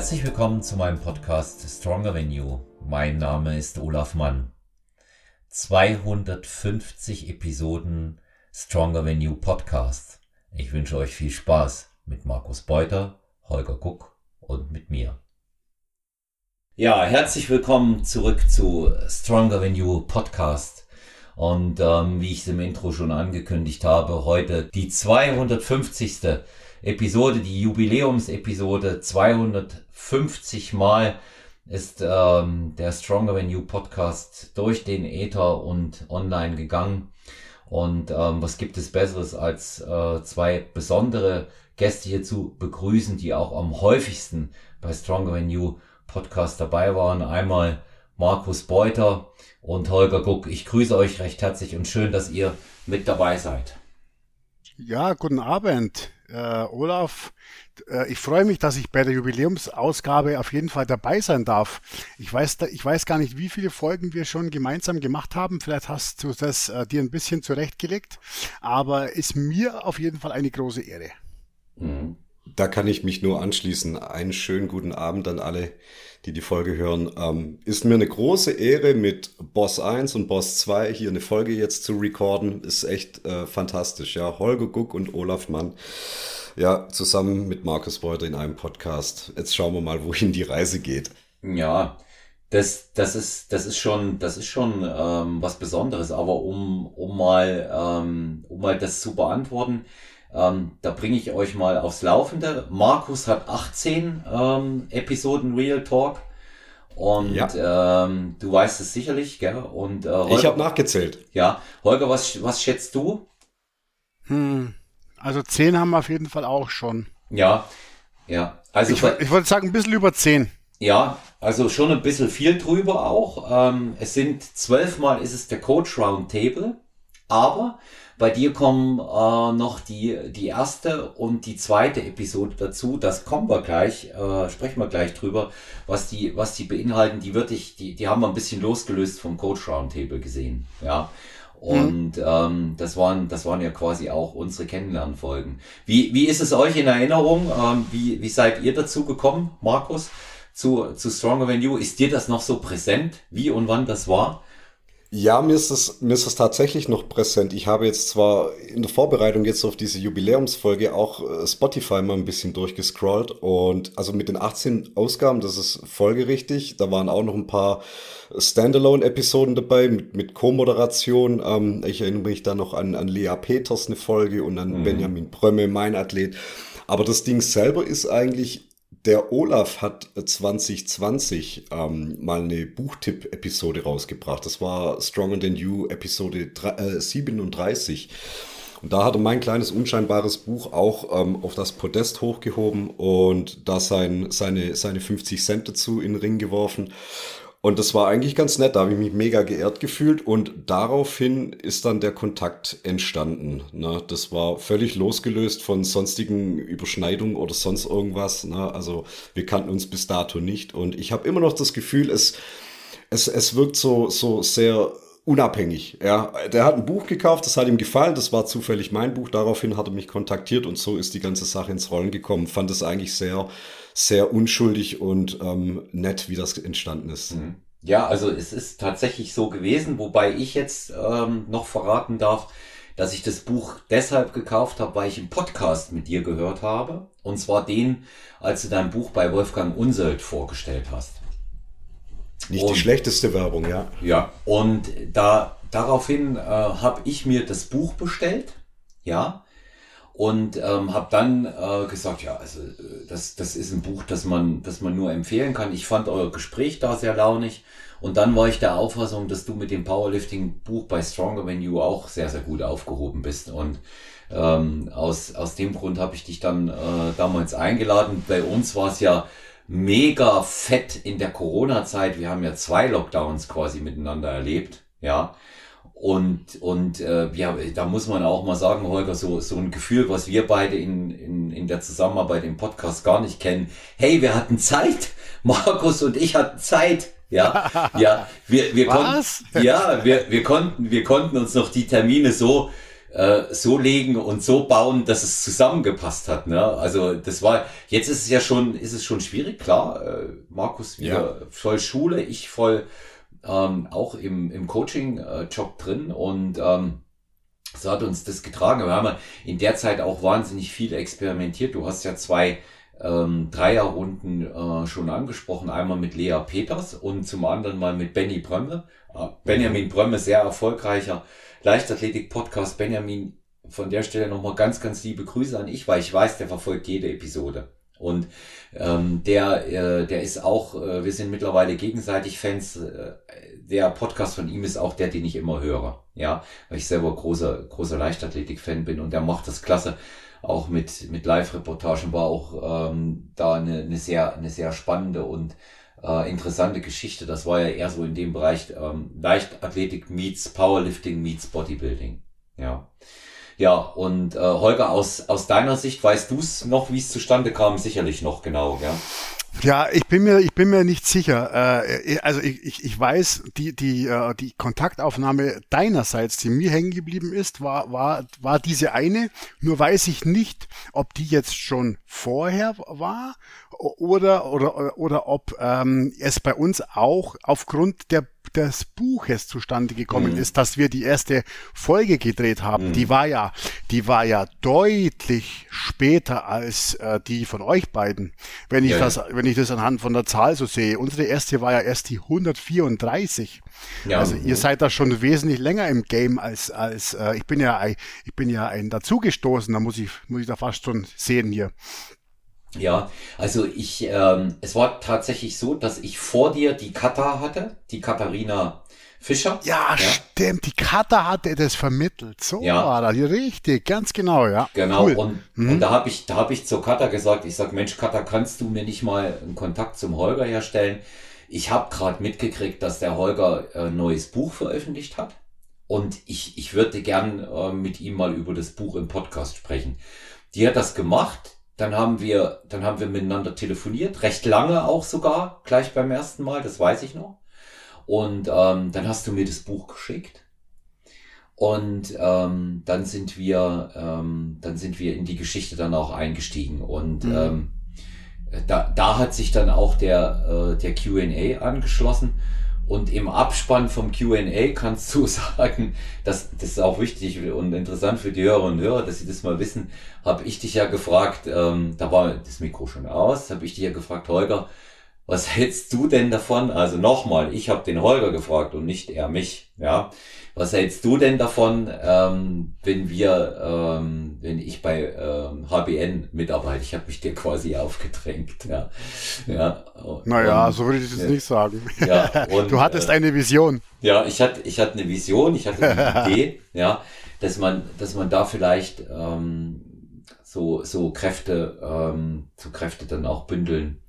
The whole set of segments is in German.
Herzlich willkommen zu meinem Podcast Stronger Than You. Mein Name ist Olaf Mann. 250 Episoden Stronger Than You Podcast. Ich wünsche euch viel Spaß mit Markus Beuter, Holger Guck und mit mir. Ja, herzlich willkommen zurück zu Stronger Than You Podcast. Und ähm, wie ich es im Intro schon angekündigt habe, heute die 250. Episode, die Jubiläumsepisode 250 Mal ist ähm, der Stronger Than You Podcast durch den Äther und online gegangen. Und ähm, was gibt es Besseres als äh, zwei besondere Gäste hier zu begrüßen, die auch am häufigsten bei Stronger Than You Podcast dabei waren. Einmal Markus Beuter und Holger Guck. Ich grüße euch recht herzlich und schön, dass ihr mit dabei seid. Ja, guten Abend, äh, Olaf. Äh, ich freue mich, dass ich bei der Jubiläumsausgabe auf jeden Fall dabei sein darf. Ich weiß, ich weiß gar nicht, wie viele Folgen wir schon gemeinsam gemacht haben. Vielleicht hast du das äh, dir ein bisschen zurechtgelegt, aber ist mir auf jeden Fall eine große Ehre. Mhm. Da kann ich mich nur anschließen. Einen schönen guten Abend an alle, die die Folge hören. Ähm, ist mir eine große Ehre, mit Boss 1 und Boss 2 hier eine Folge jetzt zu recorden. Ist echt äh, fantastisch. Ja, Holger Guck und Olaf Mann. Ja, zusammen mit Markus Beuter in einem Podcast. Jetzt schauen wir mal, wohin die Reise geht. Ja, das, das ist, das ist schon, das ist schon ähm, was Besonderes. Aber um, um mal, ähm, um mal das zu beantworten, ähm, da bringe ich euch mal aufs Laufende. Markus hat 18 ähm, Episoden Real Talk. Und ja. ähm, du weißt es sicherlich, gell? Und, äh, Holger, ich habe nachgezählt. Ja, Holger, was, was schätzt du? Hm, also 10 haben wir auf jeden Fall auch schon. Ja, ja. Also ich, ich wollte sagen, ein bisschen über 10. Ja, also schon ein bisschen viel drüber auch. Ähm, es sind zwölfmal ist es der Coach Roundtable, aber bei dir kommen äh, noch die, die erste und die zweite Episode dazu. Das kommen wir gleich, äh, sprechen wir gleich drüber, was die, was die beinhalten. Die würde ich, die, die haben wir ein bisschen losgelöst vom Coach Roundtable gesehen. Ja. Und mhm. ähm, das waren, das waren ja quasi auch unsere Kennenlernfolgen. Wie, wie ist es euch in Erinnerung? Ähm, wie, wie seid ihr dazu gekommen, Markus, zu, zu Stronger Than You? Ist dir das noch so präsent, wie und wann das war? Ja, mir ist es mir ist es tatsächlich noch präsent. Ich habe jetzt zwar in der Vorbereitung jetzt auf diese Jubiläumsfolge auch äh, Spotify mal ein bisschen durchgescrollt und also mit den 18 Ausgaben, das ist folgerichtig. Da waren auch noch ein paar Standalone-Episoden dabei mit, mit Co-Moderation. Ähm, ich erinnere mich da noch an, an Lea Peters eine Folge und an mhm. Benjamin Prömme, mein Athlet. Aber das Ding selber ist eigentlich der Olaf hat 2020 ähm, mal eine Buchtipp-Episode rausgebracht. Das war Stronger Than You Episode 3, äh, 37. Und da hat er mein kleines unscheinbares Buch auch ähm, auf das Podest hochgehoben und da sein, seine, seine 50 Cent dazu in den Ring geworfen. Und das war eigentlich ganz nett, da habe ich mich mega geehrt gefühlt und daraufhin ist dann der Kontakt entstanden. Ne? Das war völlig losgelöst von sonstigen Überschneidungen oder sonst irgendwas. Ne? Also wir kannten uns bis dato nicht und ich habe immer noch das Gefühl, es, es, es wirkt so, so sehr unabhängig. Ja, der hat ein Buch gekauft, das hat ihm gefallen, das war zufällig mein Buch. Daraufhin hat er mich kontaktiert und so ist die ganze Sache ins Rollen gekommen. Fand es eigentlich sehr sehr unschuldig und ähm, nett, wie das entstanden ist. Mhm. Ja, also es ist tatsächlich so gewesen, wobei ich jetzt ähm, noch verraten darf, dass ich das Buch deshalb gekauft habe, weil ich einen Podcast mit dir gehört habe. Und zwar den, als du dein Buch bei Wolfgang Unselt vorgestellt hast. Nicht und, die schlechteste Werbung, ja. Ja, und da daraufhin äh, habe ich mir das Buch bestellt, ja, und ähm, habe dann äh, gesagt, ja, also äh, das, das ist ein Buch, das man, das man nur empfehlen kann. Ich fand euer Gespräch da sehr launig und dann war ich der Auffassung, dass du mit dem Powerlifting-Buch bei Stronger Than You auch sehr, sehr gut aufgehoben bist und ähm, aus, aus dem Grund habe ich dich dann äh, damals eingeladen. Bei uns war es ja mega fett in der Corona-Zeit. Wir haben ja zwei Lockdowns quasi miteinander erlebt, ja. Und, und äh, ja, da muss man auch mal sagen, Holger, so, so ein Gefühl, was wir beide in, in, in der Zusammenarbeit im Podcast gar nicht kennen. Hey, wir hatten Zeit. Markus und ich hatten Zeit. Ja, ja, wir, wir was? konnten, ja, wir, wir konnten, wir konnten uns noch die Termine so äh, so legen und so bauen, dass es zusammengepasst hat. Ne? Also das war, jetzt ist es ja schon, ist es schon schwierig, klar. Äh, Markus wieder ja. voll Schule, ich voll ähm, auch im, im Coaching-Job drin und ähm, so hat uns das getragen. Wir haben in der Zeit auch wahnsinnig viel experimentiert. Du hast ja zwei ähm, Dreierrunden äh, schon angesprochen. Einmal mit Lea Peters und zum anderen mal mit Benny Brömme. Äh, Benjamin Brömme, sehr erfolgreicher Leichtathletik-Podcast. Benjamin, von der Stelle nochmal ganz, ganz liebe Grüße an ich, weil ich weiß, der verfolgt jede Episode. Und ähm, der, äh, der ist auch, äh, wir sind mittlerweile gegenseitig Fans. Äh, der Podcast von ihm ist auch der, den ich immer höre. Ja, weil ich selber großer, großer Leichtathletik-Fan bin und der macht das klasse. Auch mit, mit Live-Reportagen war auch ähm, da eine, eine, sehr, eine sehr spannende und äh, interessante Geschichte. Das war ja eher so in dem Bereich ähm, Leichtathletik meets Powerlifting meets Bodybuilding. Ja. Ja, und äh, Holger, aus, aus deiner Sicht, weißt du es noch, wie es zustande kam? Sicherlich noch genau, ja. Ja, ich bin mir, ich bin mir nicht sicher. Äh, also ich, ich, ich weiß, die, die, äh, die Kontaktaufnahme deinerseits, die mir hängen geblieben ist, war, war, war diese eine. Nur weiß ich nicht, ob die jetzt schon vorher war oder, oder, oder ob ähm, es bei uns auch aufgrund der des Buches zustande gekommen mhm. ist, dass wir die erste Folge gedreht haben. Mhm. Die war ja, die war ja deutlich später als äh, die von euch beiden. Wenn ich ja, das, wenn ich das anhand von der Zahl so sehe. Unsere erste war ja erst die 134. Ja, also ihr seid da schon wesentlich länger im Game als als äh, ich bin ja ich bin ja ein dazugestoßen. Da muss ich muss ich da fast schon sehen hier. Ja, also ich, ähm, es war tatsächlich so, dass ich vor dir die Kata hatte, die Katharina Fischer. Ja, ja, stimmt, die Kata hatte das vermittelt. So ja. war das, richtig, ganz genau, ja. Genau, cool. und, mhm. und da habe ich, da habe ich zur Kata gesagt, ich sag, Mensch, Kata, kannst du mir nicht mal einen Kontakt zum Holger herstellen? Ich habe gerade mitgekriegt, dass der Holger ein äh, neues Buch veröffentlicht hat. Und ich, ich würde gern äh, mit ihm mal über das Buch im Podcast sprechen. Die hat das gemacht dann haben wir, dann haben wir miteinander telefoniert, recht lange auch sogar, gleich beim ersten Mal, das weiß ich noch. Und ähm, dann hast du mir das Buch geschickt. Und ähm, dann sind wir, ähm, dann sind wir in die Geschichte dann auch eingestiegen. Und mhm. ähm, da, da hat sich dann auch der, äh, der QA angeschlossen. Und im Abspann vom QA kannst du sagen, dass das ist auch wichtig und interessant für die Hörer und Hörer, dass sie das mal wissen, habe ich dich ja gefragt, ähm, da war das Mikro schon aus, habe ich dich ja gefragt, Holger, was hältst du denn davon? Also nochmal, ich habe den Holger gefragt und nicht er mich. Ja, was hältst du denn davon, ähm, wenn wir, ähm, wenn ich bei ähm, HBN mitarbeite? Ich habe mich dir quasi aufgedrängt. Ja, ja. Naja, und, so würde ich das ja, nicht sagen. Ja, und, du hattest äh, eine Vision. Ja, ich hatte, ich hatte eine Vision, ich hatte eine Idee, ja, dass man, dass man da vielleicht ähm, so so Kräfte, ähm, so Kräfte dann auch bündeln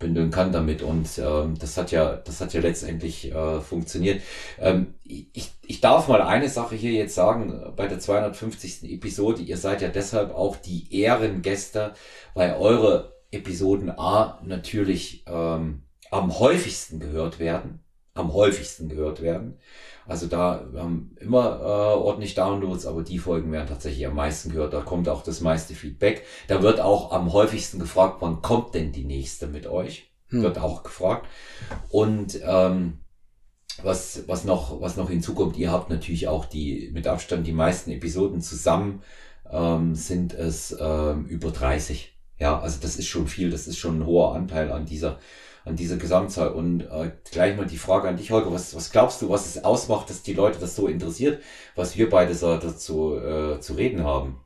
bündeln kann damit. Und ähm, das hat ja, das hat ja letztendlich äh, funktioniert. Ähm, ich, ich darf mal eine Sache hier jetzt sagen bei der 250. Episode. Ihr seid ja deshalb auch die Ehrengäste, weil eure Episoden A natürlich ähm, am häufigsten gehört werden. Am häufigsten gehört werden. Also da, wir haben immer äh, ordentlich Downloads, aber die Folgen werden tatsächlich am meisten gehört. Da kommt auch das meiste Feedback. Da wird auch am häufigsten gefragt, wann kommt denn die nächste mit euch? Hm. Wird auch gefragt. Und ähm, was, was, noch, was noch hinzukommt, ihr habt natürlich auch die mit Abstand die meisten Episoden zusammen, ähm, sind es ähm, über 30. Ja, also das ist schon viel, das ist schon ein hoher Anteil an dieser an dieser Gesamtzahl. Und äh, gleich mal die Frage an dich, Holger, was, was glaubst du, was es ausmacht, dass die Leute das so interessiert, was wir beide so dazu äh, zu reden haben?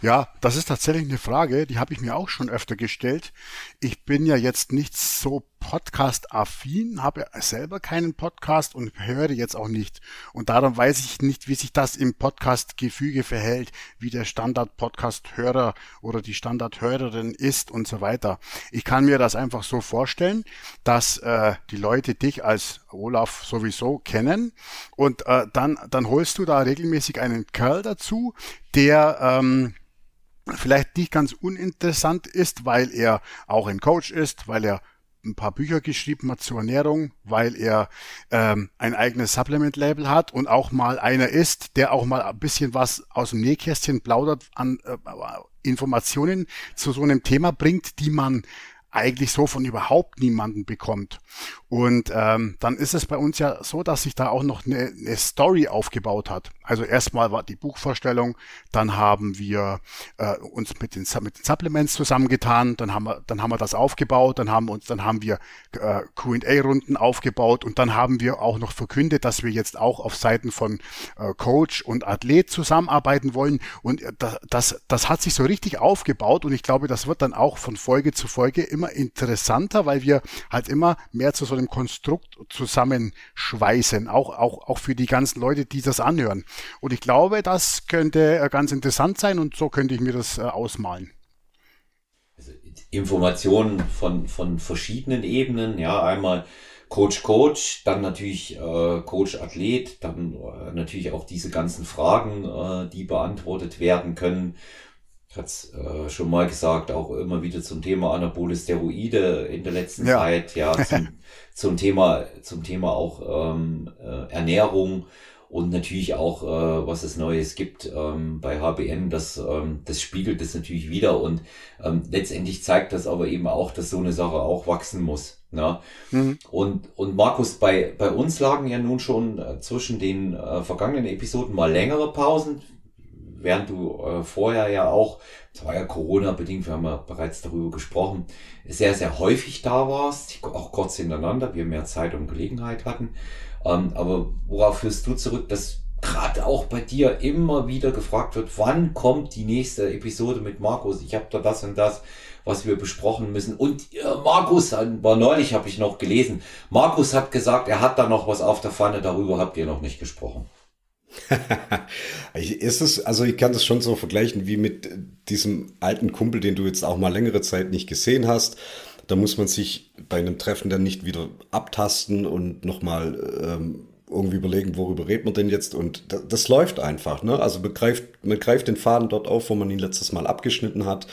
Ja, das ist tatsächlich eine Frage, die habe ich mir auch schon öfter gestellt. Ich bin ja jetzt nicht so Podcast-affin, habe selber keinen Podcast und höre jetzt auch nicht. Und darum weiß ich nicht, wie sich das im Podcast-Gefüge verhält, wie der Standard-Podcast-Hörer oder die Standard-Hörerin ist und so weiter. Ich kann mir das einfach so vorstellen, dass äh, die Leute dich als Olaf sowieso kennen und äh, dann, dann holst du da regelmäßig einen Kerl dazu, der ähm, vielleicht nicht ganz uninteressant ist, weil er auch ein Coach ist, weil er ein paar Bücher geschrieben hat zur Ernährung, weil er ähm, ein eigenes Supplement-Label hat und auch mal einer ist, der auch mal ein bisschen was aus dem Nähkästchen plaudert an äh, Informationen zu so einem Thema bringt, die man eigentlich so von überhaupt niemanden bekommt. Und ähm, dann ist es bei uns ja so, dass sich da auch noch eine, eine Story aufgebaut hat. Also erstmal war die Buchvorstellung, dann haben wir äh, uns mit den, mit den Supplements zusammengetan, dann haben wir, dann haben wir das aufgebaut, dann haben uns, dann haben wir äh, Q&A-Runden aufgebaut und dann haben wir auch noch verkündet, dass wir jetzt auch auf Seiten von äh, Coach und Athlet zusammenarbeiten wollen. Und äh, das, das, das hat sich so richtig aufgebaut und ich glaube, das wird dann auch von Folge zu Folge immer interessanter, weil wir halt immer mehr zu so einem Konstrukt zusammenschweißen, auch, auch, auch für die ganzen Leute, die das anhören. Und ich glaube, das könnte äh, ganz interessant sein und so könnte ich mir das äh, ausmalen. Also Informationen von, von verschiedenen Ebenen, ja, einmal Coach Coach, dann natürlich äh, Coach Athlet, dann äh, natürlich auch diese ganzen Fragen, äh, die beantwortet werden können. Ich hatte es äh, schon mal gesagt, auch immer wieder zum Thema Anabole Steroide in der letzten ja. Zeit, ja, zum, zum Thema, zum Thema auch ähm, äh, Ernährung und natürlich auch, äh, was es Neues gibt ähm, bei HBN, das, ähm, das spiegelt das natürlich wieder und ähm, letztendlich zeigt das aber eben auch, dass so eine Sache auch wachsen muss. Ne? Mhm. Und, und Markus, bei, bei uns lagen ja nun schon äh, zwischen den äh, vergangenen Episoden mal längere Pausen, während du äh, vorher ja auch, das war ja Corona-bedingt, wir haben ja bereits darüber gesprochen, sehr, sehr häufig da warst, auch kurz hintereinander, wir mehr Zeit und Gelegenheit hatten. Ähm, aber worauf führst du zurück, dass gerade auch bei dir immer wieder gefragt wird, wann kommt die nächste Episode mit Markus? Ich habe da das und das, was wir besprochen müssen. Und äh, Markus, war neulich, habe ich noch gelesen, Markus hat gesagt, er hat da noch was auf der Pfanne, darüber habt ihr noch nicht gesprochen. ist es, also ich kann das schon so vergleichen wie mit diesem alten Kumpel, den du jetzt auch mal längere Zeit nicht gesehen hast. Da muss man sich bei einem Treffen dann nicht wieder abtasten und nochmal ähm, irgendwie überlegen, worüber redet man denn jetzt? Und das, das läuft einfach. Ne? Also man greift, man greift den Faden dort auf, wo man ihn letztes Mal abgeschnitten hat.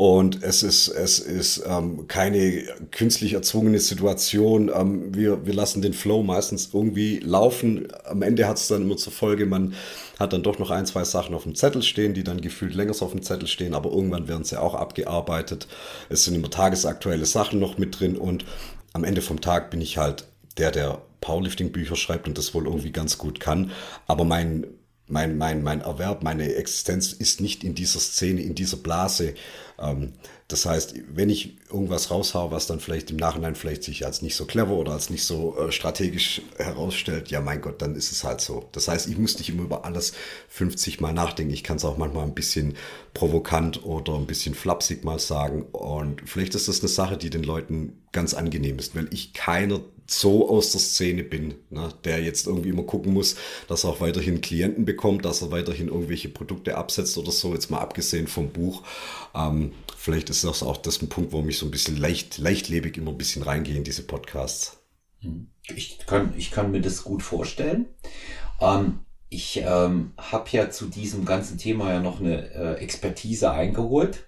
Und es ist, es ist ähm, keine künstlich erzwungene Situation. Ähm, wir, wir lassen den Flow meistens irgendwie laufen. Am Ende hat es dann immer zur Folge, man hat dann doch noch ein, zwei Sachen auf dem Zettel stehen, die dann gefühlt länger auf dem Zettel stehen, aber irgendwann werden sie auch abgearbeitet. Es sind immer tagesaktuelle Sachen noch mit drin und am Ende vom Tag bin ich halt der, der Powerlifting-Bücher schreibt und das wohl irgendwie ganz gut kann. Aber mein, mein, mein, mein Erwerb, meine Existenz ist nicht in dieser Szene, in dieser Blase. Ähm, das heißt, wenn ich irgendwas raushaue, was dann vielleicht im Nachhinein vielleicht sich als nicht so clever oder als nicht so äh, strategisch herausstellt, ja mein Gott, dann ist es halt so. Das heißt, ich muss nicht immer über alles 50 Mal nachdenken. Ich kann es auch manchmal ein bisschen provokant oder ein bisschen flapsig mal sagen. Und vielleicht ist das eine Sache, die den Leuten ganz angenehm ist, weil ich keiner so aus der Szene bin, ne, der jetzt irgendwie immer gucken muss, dass er auch weiterhin Klienten bekommt, dass er weiterhin irgendwelche Produkte absetzt oder so, jetzt mal abgesehen vom Buch. Ähm, vielleicht ist das auch das ein Punkt, wo mich so ein bisschen leicht, leichtlebig immer ein bisschen reingehe in diese Podcasts. Hm. Ich kann, ich kann mir das gut vorstellen. Ähm, ich ähm, habe ja zu diesem ganzen Thema ja noch eine äh, Expertise eingeholt.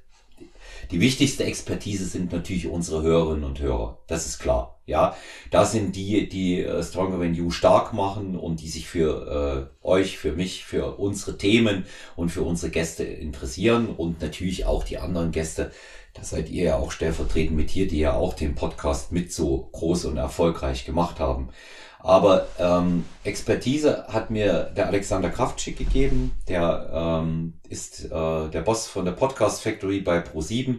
Die wichtigste Expertise sind natürlich unsere Hörerinnen und Hörer. Das ist klar. Ja, das sind die, die äh, Stronger Than You stark machen und die sich für äh, euch, für mich, für unsere Themen und für unsere Gäste interessieren und natürlich auch die anderen Gäste. Da seid ihr ja auch stellvertretend mit hier, die ja auch den Podcast mit so groß und erfolgreich gemacht haben. Aber ähm, Expertise hat mir der Alexander Kraftschick gegeben. Der ähm, ist äh, der Boss von der Podcast Factory bei Pro7.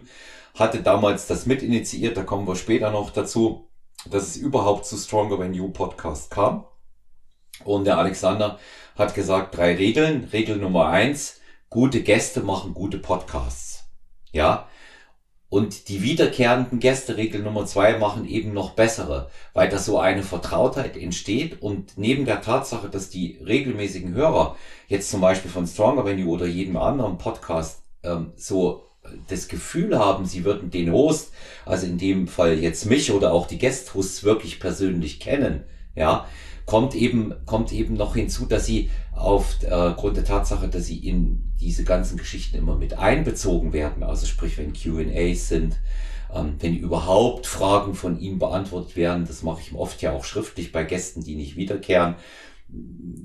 Hatte damals das mit initiiert, da kommen wir später noch dazu dass es überhaupt zu Stronger Than You Podcast kam. Und der Alexander hat gesagt, drei Regeln. Regel Nummer eins, gute Gäste machen gute Podcasts. Ja. Und die wiederkehrenden Gäste, Regel Nummer zwei, machen eben noch bessere, weil da so eine Vertrautheit entsteht. Und neben der Tatsache, dass die regelmäßigen Hörer jetzt zum Beispiel von Stronger You oder jedem anderen Podcast ähm, so das Gefühl haben, sie würden den Host, also in dem Fall jetzt mich oder auch die Guest-Hosts wirklich persönlich kennen, ja, kommt eben, kommt eben noch hinzu, dass sie aufgrund äh, der Tatsache, dass sie in diese ganzen Geschichten immer mit einbezogen werden, also sprich, wenn Q&As sind, Ähm, wenn überhaupt Fragen von ihm beantwortet werden, das mache ich oft ja auch schriftlich bei Gästen, die nicht wiederkehren,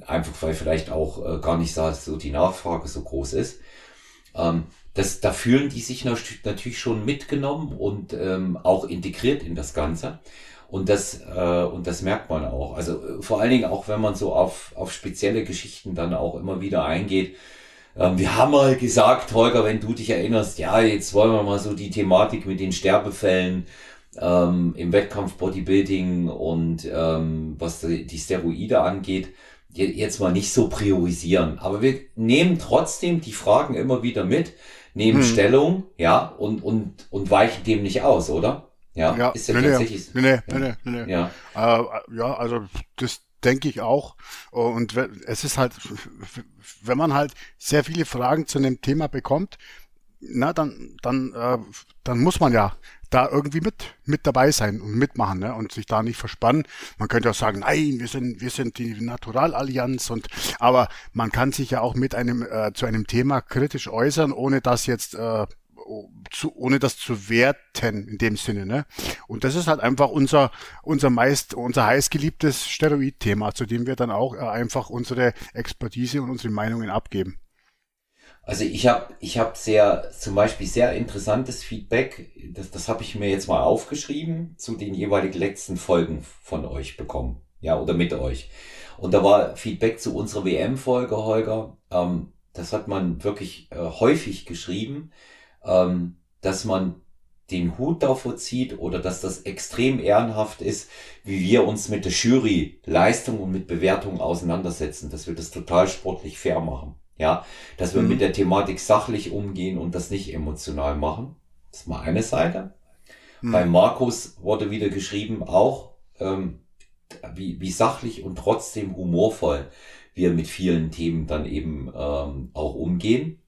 einfach weil vielleicht auch äh, gar nicht so die Nachfrage so groß ist. Ähm, das, da fühlen die sich natürlich schon mitgenommen und ähm, auch integriert in das Ganze. Und das, äh, und das merkt man auch. Also äh, vor allen Dingen auch, wenn man so auf, auf spezielle Geschichten dann auch immer wieder eingeht. Ähm, wir haben mal gesagt, Holger, wenn du dich erinnerst, ja, jetzt wollen wir mal so die Thematik mit den Sterbefällen ähm, im Wettkampf Bodybuilding und ähm, was die Steroide angeht, jetzt mal nicht so priorisieren. Aber wir nehmen trotzdem die Fragen immer wieder mit, nehmen hm. Stellung, ja, und, und, und weichen dem nicht aus, oder? Ja, ja ist ja nee, tatsächlich. Nee, nee, nee, nee, nee. Ja. Äh, ja, also das denke ich auch. Und es ist halt, wenn man halt sehr viele Fragen zu einem Thema bekommt, na, dann, dann, äh, dann muss man ja da irgendwie mit, mit dabei sein und mitmachen ne? und sich da nicht verspannen. Man könnte auch sagen, nein, wir sind, wir sind die Naturalallianz und aber man kann sich ja auch mit einem äh, zu einem Thema kritisch äußern, ohne dass jetzt äh, zu, ohne das zu werten in dem Sinne. Ne? Und das ist halt einfach unser, unser meist, unser heißgeliebtes Steroid-Thema, zu dem wir dann auch äh, einfach unsere Expertise und unsere Meinungen abgeben. Also ich habe ich hab sehr, zum Beispiel sehr interessantes Feedback, das, das habe ich mir jetzt mal aufgeschrieben, zu den jeweiligen letzten Folgen von euch bekommen. Ja, oder mit euch. Und da war Feedback zu unserer WM-Folge, Holger. Ähm, das hat man wirklich äh, häufig geschrieben ähm, dass man den Hut davor zieht oder dass das extrem ehrenhaft ist, wie wir uns mit der Jury Leistung und mit Bewertung auseinandersetzen, dass wir das total sportlich fair machen. Ja, dass wir mhm. mit der Thematik sachlich umgehen und das nicht emotional machen. Das ist mal eine Seite. Mhm. Bei Markus wurde wieder geschrieben, auch ähm, wie, wie sachlich und trotzdem humorvoll wir mit vielen Themen dann eben ähm, auch umgehen.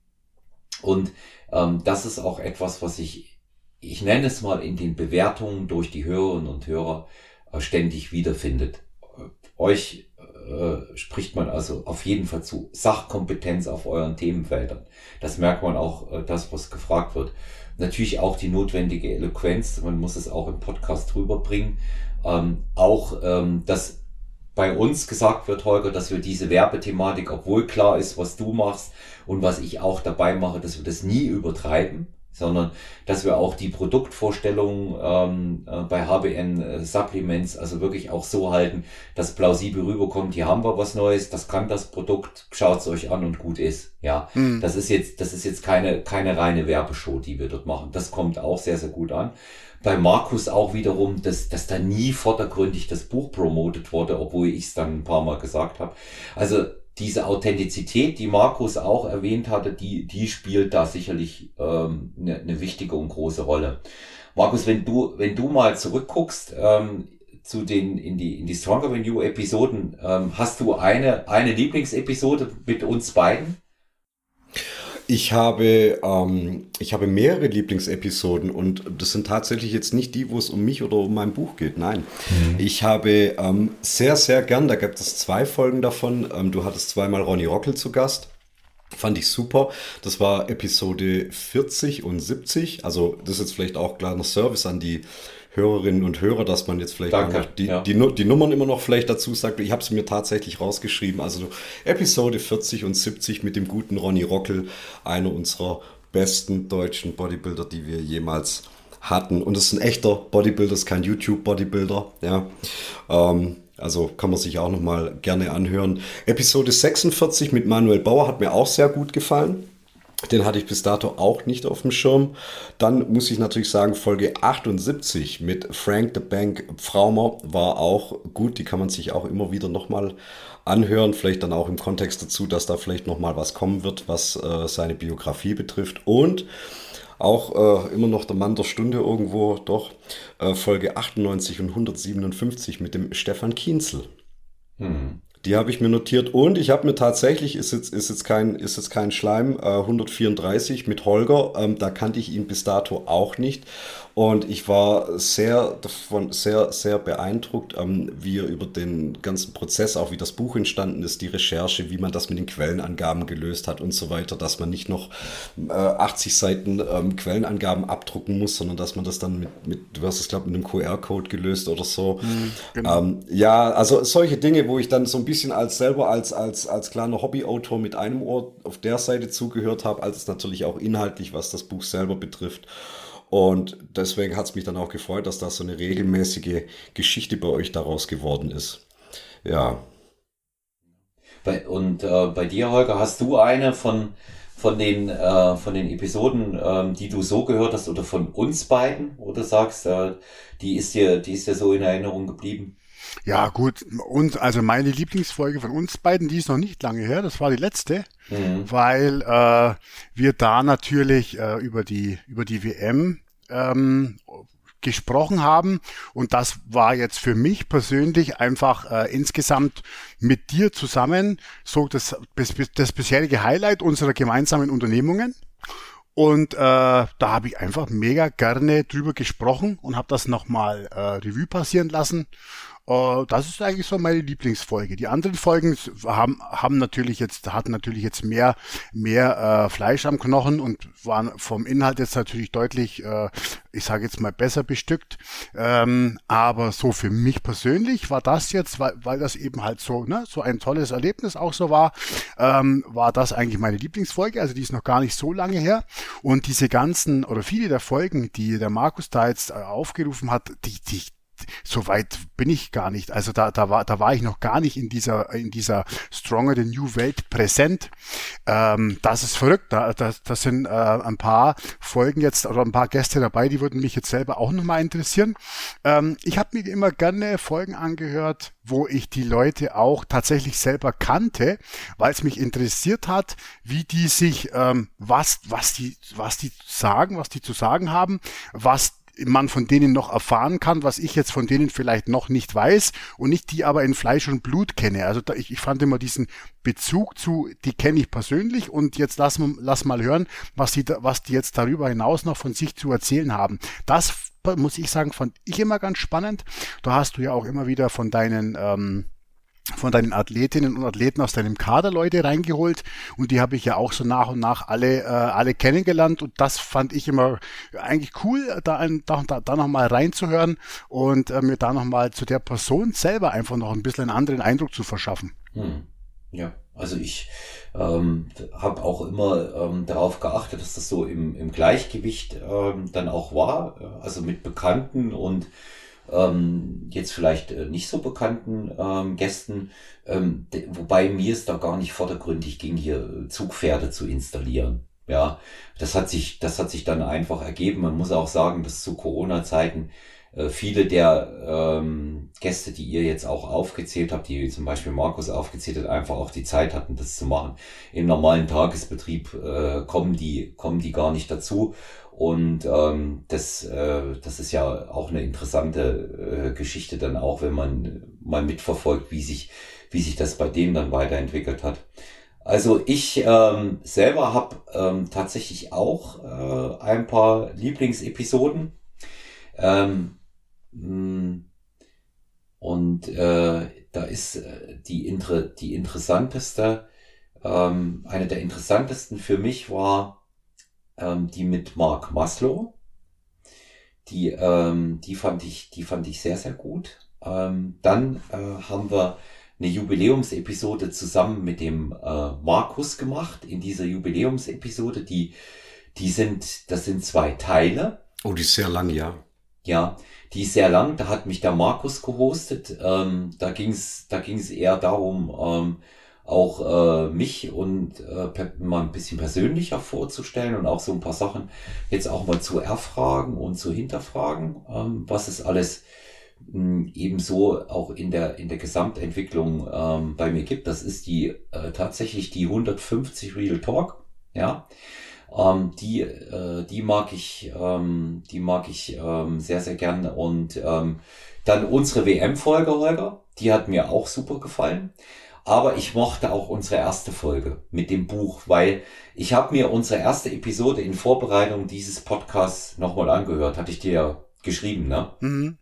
Und ähm, das ist auch etwas, was ich, ich nenne es mal in den Bewertungen durch die Hörerinnen und Hörer äh, ständig wiederfindet. Äh, euch äh, spricht man also auf jeden Fall zu Sachkompetenz auf euren Themenfeldern. Das merkt man auch, äh, das, was gefragt wird. Natürlich auch die notwendige Eloquenz, man muss es auch im Podcast rüberbringen. Ähm, auch ähm, das bei uns gesagt wird, Holger, dass wir diese Werbethematik, obwohl klar ist, was du machst und was ich auch dabei mache, dass wir das nie übertreiben, sondern dass wir auch die Produktvorstellungen ähm, äh, bei HBN äh, Supplements also wirklich auch so halten, dass plausibel rüberkommt, hier haben wir was Neues, das kann das Produkt, schaut's euch an und gut ist. Ja, mhm. das ist jetzt, das ist jetzt keine, keine reine Werbeshow, die wir dort machen. Das kommt auch sehr, sehr gut an bei Markus auch wiederum, dass, dass da nie vordergründig das Buch promotet wurde, obwohl ich es dann ein paar Mal gesagt habe. Also diese Authentizität, die Markus auch erwähnt hatte, die, die spielt da sicherlich ähm, eine, eine wichtige und große Rolle. Markus, wenn du, wenn du mal zurückguckst ähm, zu den in die in die Stronger Than You Episoden, ähm, hast du eine eine Lieblingsepisode mit uns beiden? Ich habe, ähm, ich habe mehrere Lieblingsepisoden und das sind tatsächlich jetzt nicht die, wo es um mich oder um mein Buch geht. Nein, mhm. ich habe ähm, sehr, sehr gern, da gibt es zwei Folgen davon. Ähm, du hattest zweimal Ronny Rockel zu Gast. Fand ich super. Das war Episode 40 und 70. Also das ist jetzt vielleicht auch kleiner Service an die Hörerinnen und Hörer, dass man jetzt vielleicht Danke, die, ja. die, die, Nummern immer noch vielleicht dazu sagt. Ich habe es mir tatsächlich rausgeschrieben. Also Episode 40 und 70 mit dem guten Ronny Rockel, einer unserer besten deutschen Bodybuilder, die wir jemals hatten. Und es ist ein echter Bodybuilder, ist kein YouTube-Bodybuilder. Ja. Ähm, also kann man sich auch noch mal gerne anhören. Episode 46 mit Manuel Bauer hat mir auch sehr gut gefallen. Den hatte ich bis dato auch nicht auf dem Schirm. Dann muss ich natürlich sagen, Folge 78 mit Frank the Bank Pfraumer war auch gut. Die kann man sich auch immer wieder nochmal anhören. Vielleicht dann auch im Kontext dazu, dass da vielleicht nochmal was kommen wird, was äh, seine Biografie betrifft. Und auch äh, immer noch der Mann der Stunde irgendwo, doch äh, Folge 98 und 157 mit dem Stefan Kienzel. Hm. Die habe ich mir notiert und ich habe mir tatsächlich, ist jetzt, ist jetzt, kein, ist jetzt kein Schleim, äh, 134 mit Holger, ähm, da kannte ich ihn bis dato auch nicht. Und ich war sehr davon sehr, sehr beeindruckt, ähm, wie ihr über den ganzen Prozess, auch wie das Buch entstanden ist, die Recherche, wie man das mit den Quellenangaben gelöst hat und so weiter, dass man nicht noch äh, 80 Seiten ähm, Quellenangaben abdrucken muss, sondern dass man das dann mit, mit du hast es glaube mit einem QR-Code gelöst oder so. Mhm, genau. ähm, ja, also solche Dinge, wo ich dann so ein bisschen als selber als, als, als kleiner Hobbyautor mit einem Ohr auf der Seite zugehört habe, als es natürlich auch inhaltlich, was das Buch selber betrifft. Und deswegen hat es mich dann auch gefreut, dass da so eine regelmäßige Geschichte bei euch daraus geworden ist. Ja. Bei, und äh, bei dir, Holger, hast du eine von, von, den, äh, von den Episoden, ähm, die du so gehört hast, oder von uns beiden, oder sagst, äh, die, ist dir, die ist dir so in Erinnerung geblieben? Ja, gut. Und also meine Lieblingsfolge von uns beiden, die ist noch nicht lange her. Das war die letzte, mhm. weil äh, wir da natürlich äh, über die über die WM ähm, gesprochen haben. Und das war jetzt für mich persönlich einfach äh, insgesamt mit dir zusammen so das, das bisherige Highlight unserer gemeinsamen Unternehmungen. Und äh, da habe ich einfach mega gerne drüber gesprochen und habe das nochmal äh, Revue passieren lassen. Uh, das ist eigentlich so meine Lieblingsfolge. Die anderen Folgen haben, haben natürlich jetzt, hatten natürlich jetzt mehr, mehr äh, Fleisch am Knochen und waren vom Inhalt jetzt natürlich deutlich, äh, ich sage jetzt mal besser bestückt. Ähm, aber so für mich persönlich war das jetzt, weil, weil das eben halt so, ne, so ein tolles Erlebnis auch so war, ähm, war das eigentlich meine Lieblingsfolge. Also die ist noch gar nicht so lange her. Und diese ganzen oder viele der Folgen, die der Markus da jetzt äh, aufgerufen hat, die, die, so weit bin ich gar nicht. Also da, da war, da war ich noch gar nicht in dieser, in dieser Stronger the New Welt präsent. Ähm, das ist verrückt. Da, da, das sind äh, ein paar Folgen jetzt oder ein paar Gäste dabei, die würden mich jetzt selber auch nochmal interessieren. Ähm, ich habe mir immer gerne Folgen angehört, wo ich die Leute auch tatsächlich selber kannte, weil es mich interessiert hat, wie die sich, ähm, was, was die, was die sagen, was die zu sagen haben, was man von denen noch erfahren kann, was ich jetzt von denen vielleicht noch nicht weiß und nicht die aber in Fleisch und Blut kenne. Also da, ich, ich fand immer diesen Bezug zu, die kenne ich persönlich und jetzt lass, lass mal hören, was die, was die jetzt darüber hinaus noch von sich zu erzählen haben. Das muss ich sagen, fand ich immer ganz spannend. Da hast du ja auch immer wieder von deinen ähm, von deinen Athletinnen und Athleten aus deinem Kader Leute reingeholt und die habe ich ja auch so nach und nach alle äh, alle kennengelernt und das fand ich immer eigentlich cool da da, da, da noch mal reinzuhören und äh, mir da noch mal zu der Person selber einfach noch ein bisschen einen anderen Eindruck zu verschaffen. Hm. Ja, also ich ähm, habe auch immer ähm, darauf geachtet, dass das so im, im Gleichgewicht ähm, dann auch war, also mit Bekannten und ähm, jetzt vielleicht äh, nicht so bekannten ähm, Gästen, ähm, wobei mir es da gar nicht vordergründig ging, hier Zugpferde zu installieren. Ja, das hat sich, das hat sich dann einfach ergeben. Man muss auch sagen, dass zu Corona-Zeiten äh, viele der ähm, Gäste, die ihr jetzt auch aufgezählt habt, die zum Beispiel Markus aufgezählt hat, einfach auch die Zeit hatten, das zu machen. Im normalen Tagesbetrieb äh, kommen die, kommen die gar nicht dazu. Und ähm, das, äh, das ist ja auch eine interessante äh, Geschichte dann auch, wenn man mal mitverfolgt, wie sich, wie sich das bei denen dann weiterentwickelt hat. Also ich ähm, selber habe ähm, tatsächlich auch äh, ein paar Lieblingsepisoden. Ähm, hm, und äh, da ist äh, die, inter die interessanteste, ähm, eine der interessantesten für mich war ähm, die mit Mark Maslow. Die, ähm, die, fand ich, die fand ich sehr, sehr gut. Ähm, dann äh, haben wir eine Jubiläumsepisode zusammen mit dem äh, Markus gemacht. In dieser Jubiläumsepisode, die, die sind, das sind zwei Teile. Oh, die ist sehr lang, ja. Ja, die ist sehr lang. Da hat mich der Markus gehostet. Ähm, da ging es da ging's eher darum, ähm, auch äh, mich und äh, mal ein bisschen persönlicher vorzustellen und auch so ein paar Sachen jetzt auch mal zu erfragen und zu hinterfragen, ähm, was es alles mh, ebenso auch in der in der Gesamtentwicklung ähm, bei mir gibt. Das ist die äh, tatsächlich die 150 Real Talk, ja. Ähm, die äh, die mag ich ähm, die mag ich ähm, sehr sehr gerne und ähm, dann unsere WM Folge Holger, die hat mir auch super gefallen. Aber ich mochte auch unsere erste Folge mit dem Buch, weil ich habe mir unsere erste Episode in Vorbereitung dieses Podcasts nochmal angehört, hatte ich dir ja geschrieben, ne? Mhm.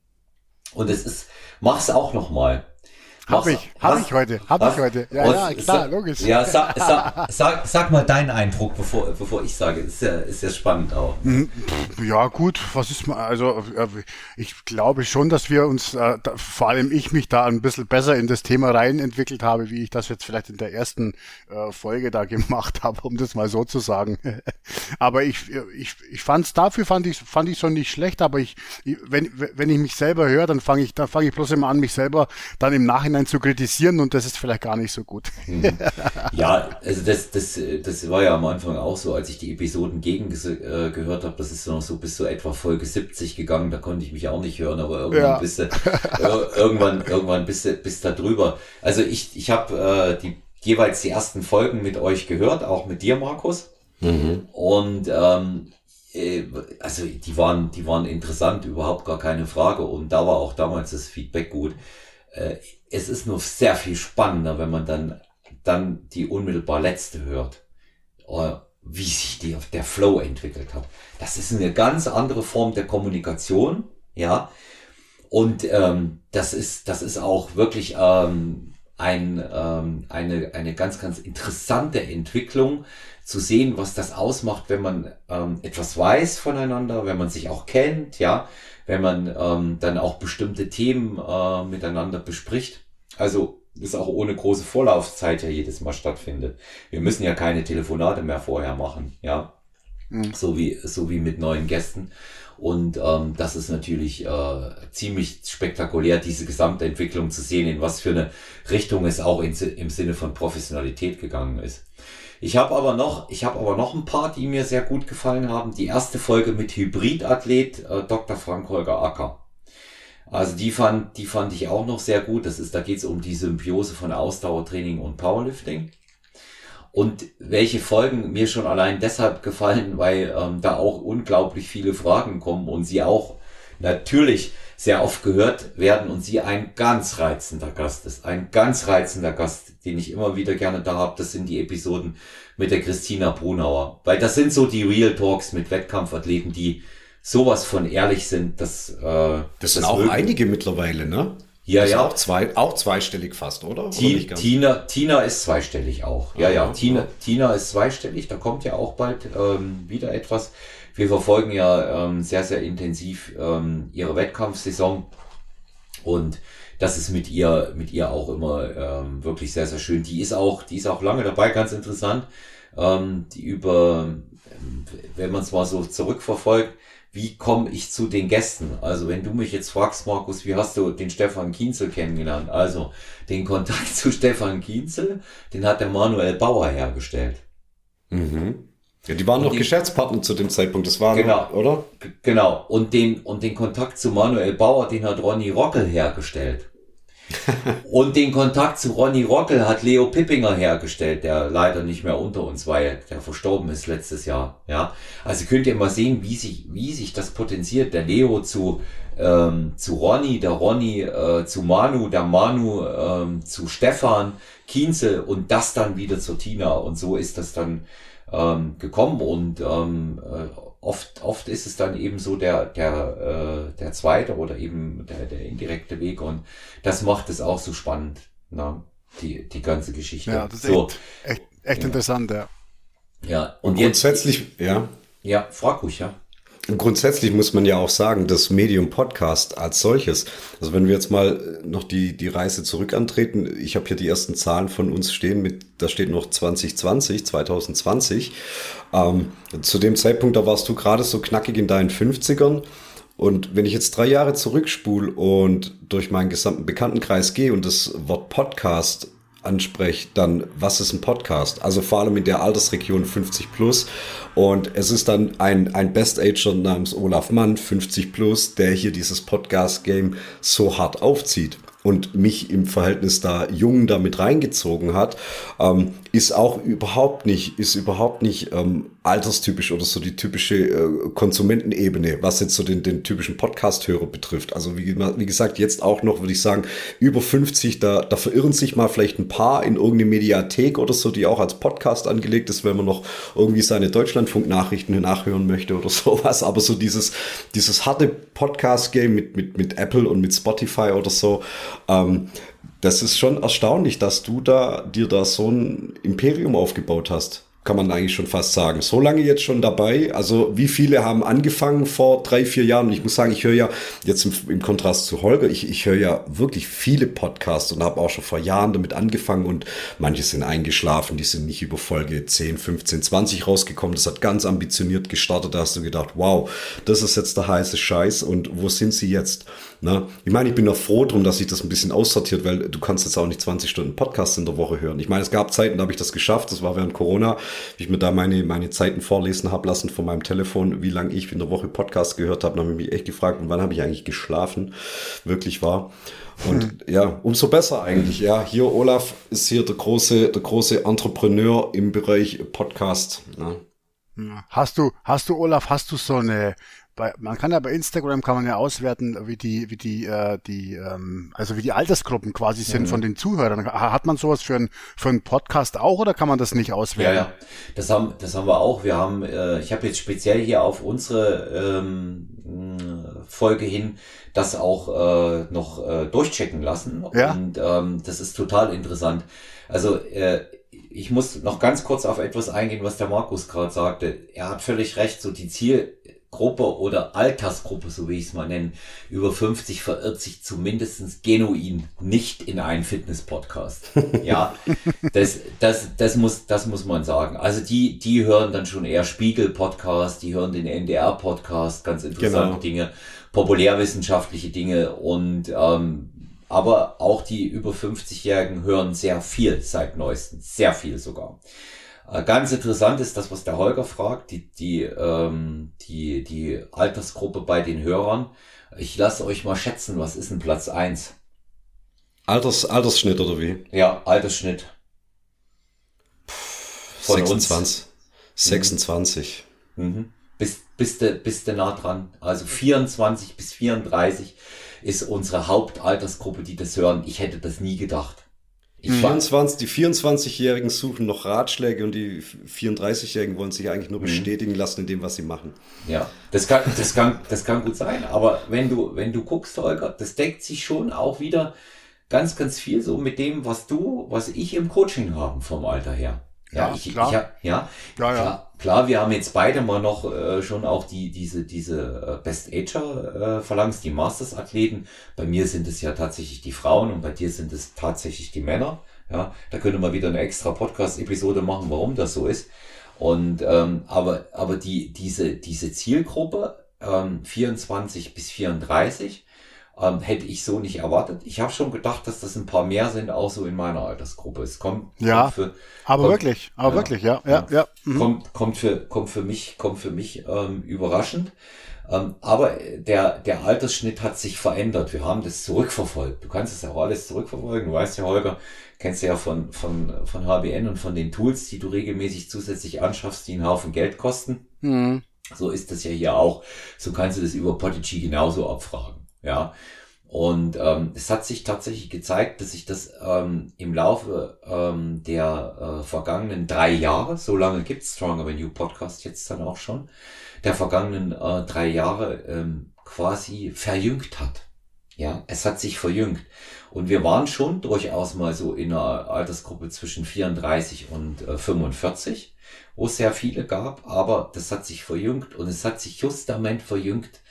Und es ist, mach's auch nochmal. Habe ich, habe ich heute, habe ich heute. Ja, ja, klar, sag, logisch. Ja, sag, sag, sag, sag mal deinen Eindruck, bevor, bevor ich sage. Ist ja, ist ja spannend auch. Mhm. Ja, gut, was ist mal, also äh, ich glaube schon, dass wir uns, äh, vor allem ich mich da ein bisschen besser in das Thema rein entwickelt habe, wie ich das jetzt vielleicht in der ersten äh, Folge da gemacht habe, um das mal so zu sagen. aber ich, ich, ich fand es dafür fand ich fand ich schon nicht schlecht, aber ich, wenn, wenn ich mich selber höre, dann fange ich, dann fange ich bloß immer an, mich selber dann im Nachhinein Nachhinein zu kritisieren und das ist vielleicht gar nicht so gut. Hm. Ja, also das, das, das war ja am Anfang auch so, als ich die Episoden gegen äh, gehört habe, das ist noch so bis so etwa Folge 70 gegangen, da konnte ich mich auch nicht hören, aber irgendwann ja. bist du, irgendwann, irgendwann bist du, bist da drüber. Also ich, ich habe äh, die jeweils die ersten Folgen mit euch gehört, auch mit dir, Markus. Mhm. Und ähm, äh, also die waren, die waren interessant, überhaupt gar keine Frage. Und da war auch damals das Feedback gut. Es ist nur sehr viel spannender, wenn man dann, dann die unmittelbar letzte hört, äh, wie sich die, der Flow entwickelt hat. Das ist eine ganz andere Form der Kommunikation, ja. Und ähm, das ist, das ist auch wirklich ähm, ein, ähm, eine, eine ganz, ganz interessante Entwicklung zu sehen, was das ausmacht, wenn man ähm, etwas weiß voneinander, wenn man sich auch kennt, ja, wenn man ähm, dann auch bestimmte Themen äh, miteinander bespricht. Also ist auch ohne große Vorlaufzeit ja jedes Mal stattfindet. Wir müssen ja keine Telefonate mehr vorher machen, ja. Mhm. So wie, so wie mit neuen Gästen. Und ähm, das ist natürlich äh, ziemlich spektakulär, diese gesamte Entwicklung zu sehen, in was für eine Richtung es auch in, im Sinne von Professionalität gegangen ist. Ich habe aber noch, ich habe aber noch ein paar, die mir sehr gut gefallen haben. Die erste Folge mit Hybridathlet äh, Dr. Frank Holger Acker. Also die fand, die fand ich auch noch sehr gut. Das ist, da geht es um die Symbiose von Ausdauertraining und Powerlifting. Und welche Folgen mir schon allein deshalb gefallen, weil ähm, da auch unglaublich viele Fragen kommen und sie auch natürlich sehr oft gehört werden und sie ein ganz reizender Gast ist. Ein ganz reizender Gast, den ich immer wieder gerne da habe, das sind die Episoden mit der Christina Brunauer. Weil das sind so die Real Talks mit Wettkampfathleten, die sowas von ehrlich sind, dass äh, das, das sind auch mögen. einige mittlerweile, ne? Ja, das ja. Auch, zwei, auch zweistellig fast, oder? T oder Tina, Tina ist zweistellig auch. Ja, ah, ja. Tina, ja. Tina ist zweistellig. Da kommt ja auch bald ähm, wieder etwas. Wir verfolgen ja ähm, sehr, sehr intensiv ähm, ihre Wettkampfsaison und das ist mit ihr, mit ihr auch immer ähm, wirklich sehr, sehr schön. Die ist auch, die ist auch lange dabei, ganz interessant. Ähm, die über, wenn man es mal so zurückverfolgt, wie komme ich zu den Gästen? Also wenn du mich jetzt fragst, Markus, wie hast du den Stefan Kienzel kennengelernt? Also den Kontakt zu Stefan Kienzel, den hat der Manuel Bauer hergestellt. Mhm. Ja, die waren und noch die, Geschäftspartner zu dem Zeitpunkt, das war genau, oder? Genau. Und den, und den Kontakt zu Manuel Bauer, den hat Ronny Rockel hergestellt. Und den Kontakt zu Ronny Rockel hat Leo Pippinger hergestellt, der leider nicht mehr unter uns war, der verstorben ist letztes Jahr. Ja, also könnt ihr mal sehen, wie sich, wie sich das potenziert. Der Leo zu ähm, zu Ronny, der Ronny äh, zu Manu, der Manu ähm, zu Stefan Kienzel und das dann wieder zur Tina. Und so ist das dann ähm, gekommen und ähm, äh, oft, oft ist es dann eben so der, der, äh, der zweite oder eben der, der indirekte Weg und das macht es auch so spannend, ne? die, die ganze Geschichte. Ja, das ist so. echt, echt, echt ja. interessant, ja. Ja, und, und jetzt, grundsätzlich, ja. Ja, frag ruhig, ja. Grundsätzlich muss man ja auch sagen, das Medium Podcast als solches, also wenn wir jetzt mal noch die, die Reise zurück antreten, ich habe hier die ersten Zahlen von uns stehen, mit, da steht noch 2020, 2020. Ähm, zu dem Zeitpunkt, da warst du gerade so knackig in deinen 50ern. Und wenn ich jetzt drei Jahre zurückspule und durch meinen gesamten Bekanntenkreis gehe und das Wort Podcast anspreche, dann was ist ein Podcast? Also vor allem in der Altersregion 50 plus. Und es ist dann ein, ein Best-Ager namens Olaf Mann, 50 plus, der hier dieses Podcast-Game so hart aufzieht und mich im Verhältnis da jung damit reingezogen hat, ähm, ist auch überhaupt nicht, ist überhaupt nicht ähm, alterstypisch oder so die typische äh, Konsumentenebene, was jetzt so den, den typischen Podcast-Hörer betrifft. Also wie, wie gesagt, jetzt auch noch, würde ich sagen, über 50, da, da verirren sich mal vielleicht ein paar in irgendeine Mediathek oder so, die auch als Podcast angelegt ist, wenn man noch irgendwie seine Deutschlandfunk-Nachrichten nachhören möchte oder sowas. Aber so dieses, dieses harte Podcast-Game mit, mit, mit Apple und mit Spotify oder so, ähm, das ist schon erstaunlich, dass du da dir da so ein Imperium aufgebaut hast kann man eigentlich schon fast sagen. So lange jetzt schon dabei. Also wie viele haben angefangen vor drei, vier Jahren? Und ich muss sagen, ich höre ja jetzt im, im Kontrast zu Holger, ich, ich höre ja wirklich viele Podcasts und habe auch schon vor Jahren damit angefangen und manche sind eingeschlafen, die sind nicht über Folge 10, 15, 20 rausgekommen. Das hat ganz ambitioniert gestartet. Da hast du gedacht, wow, das ist jetzt der heiße Scheiß und wo sind sie jetzt? Na, ich meine, ich bin auch froh drum, dass sich das ein bisschen aussortiert, weil du kannst jetzt auch nicht 20 Stunden Podcast in der Woche hören. Ich meine, es gab Zeiten, da habe ich das geschafft. Das war während Corona, wie ich mir da meine, meine Zeiten vorlesen habe lassen von meinem Telefon, wie lange ich in der Woche Podcast gehört habe. Da habe ich mich echt gefragt, und wann habe ich eigentlich geschlafen? Wirklich war. Und hm. ja, umso besser eigentlich. Ja, hier Olaf ist hier der große, der große Entrepreneur im Bereich Podcast. Ja. Hast du, hast du, Olaf, hast du so eine, bei, man kann ja bei Instagram kann man ja auswerten, wie die, wie die, äh, die, ähm, also wie die Altersgruppen quasi sind mhm. von den Zuhörern. Hat man sowas für einen für einen Podcast auch oder kann man das nicht auswerten? Ja, ja. Das haben, das haben wir auch. Wir haben, äh, ich habe jetzt speziell hier auf unsere ähm, Folge hin das auch äh, noch äh, durchchecken lassen. Ja. Und ähm, das ist total interessant. Also äh, ich muss noch ganz kurz auf etwas eingehen, was der Markus gerade sagte. Er hat völlig recht. So die Ziel Gruppe oder Altersgruppe, so wie ich es mal nenne, über 50 verirrt sich zumindestens genuin nicht in einen Fitness-Podcast. ja, das, das, das, muss, das muss man sagen. Also die, die hören dann schon eher Spiegel-Podcast, die hören den NDR-Podcast, ganz interessante genau. Dinge, populärwissenschaftliche Dinge und ähm, aber auch die über 50-Jährigen hören sehr viel seit neuestem, sehr viel sogar. Äh, ganz interessant ist das, was der Holger fragt, die, die, ähm, die, die Altersgruppe bei den Hörern. Ich lasse euch mal schätzen, was ist ein Platz eins? Alters, Altersschnitt oder wie? Ja, Altersschnitt. Von 26. Uns. 26. Mhm. mhm. Bist, bist, du, bist du nah dran. Also 24 bis 34 ist unsere Hauptaltersgruppe, die das hören. Ich hätte das nie gedacht. Die, 24, die 24-Jährigen suchen noch Ratschläge und die 34-Jährigen wollen sich eigentlich nur mhm. bestätigen lassen in dem, was sie machen. Ja, das kann, das kann, das kann gut sein. Aber wenn du, wenn du guckst, Holger, das deckt sich schon auch wieder ganz, ganz viel so mit dem, was du, was ich im Coaching haben vom Alter her. Ja, ja ich, klar. Ich, ja, ja, ja, ja. Klar, wir haben jetzt beide mal noch äh, schon auch die diese diese äh, Best Ager äh, verlangst, die Masters Athleten. Bei mir sind es ja tatsächlich die Frauen und bei dir sind es tatsächlich die Männer. Ja, da könnte man wieder eine extra Podcast Episode machen, warum das so ist. Und ähm, aber aber die diese diese Zielgruppe ähm, 24 bis 34 ähm, hätte ich so nicht erwartet. Ich habe schon gedacht, dass das ein paar mehr sind, auch so in meiner Altersgruppe. Es kommt, ja, kommt für, aber kommt, wirklich, aber ja, wirklich, ja, ja, ja. ja. Mhm. Kommt, kommt für, kommt für mich, kommt für mich ähm, überraschend. Ähm, aber der, der Altersschnitt hat sich verändert. Wir haben das zurückverfolgt. Du kannst es auch alles zurückverfolgen. Du weißt ja, Holger, kennst du ja von, von, von HBN und von den Tools, die du regelmäßig zusätzlich anschaffst, die einen Haufen Geld kosten. Mhm. So ist das ja hier auch. So kannst du das über Podigy genauso abfragen. Ja. Und ähm, es hat sich tatsächlich gezeigt, dass sich das ähm, im Laufe ähm, der äh, vergangenen drei Jahre, so lange gibt's Stronger Than You Podcast jetzt dann auch schon, der vergangenen äh, drei Jahre ähm, quasi verjüngt hat. Ja, es hat sich verjüngt. Und wir waren schon durchaus mal so in einer Altersgruppe zwischen 34 und äh, 45, wo es sehr viele gab, aber das hat sich verjüngt und es hat sich justament verjüngt,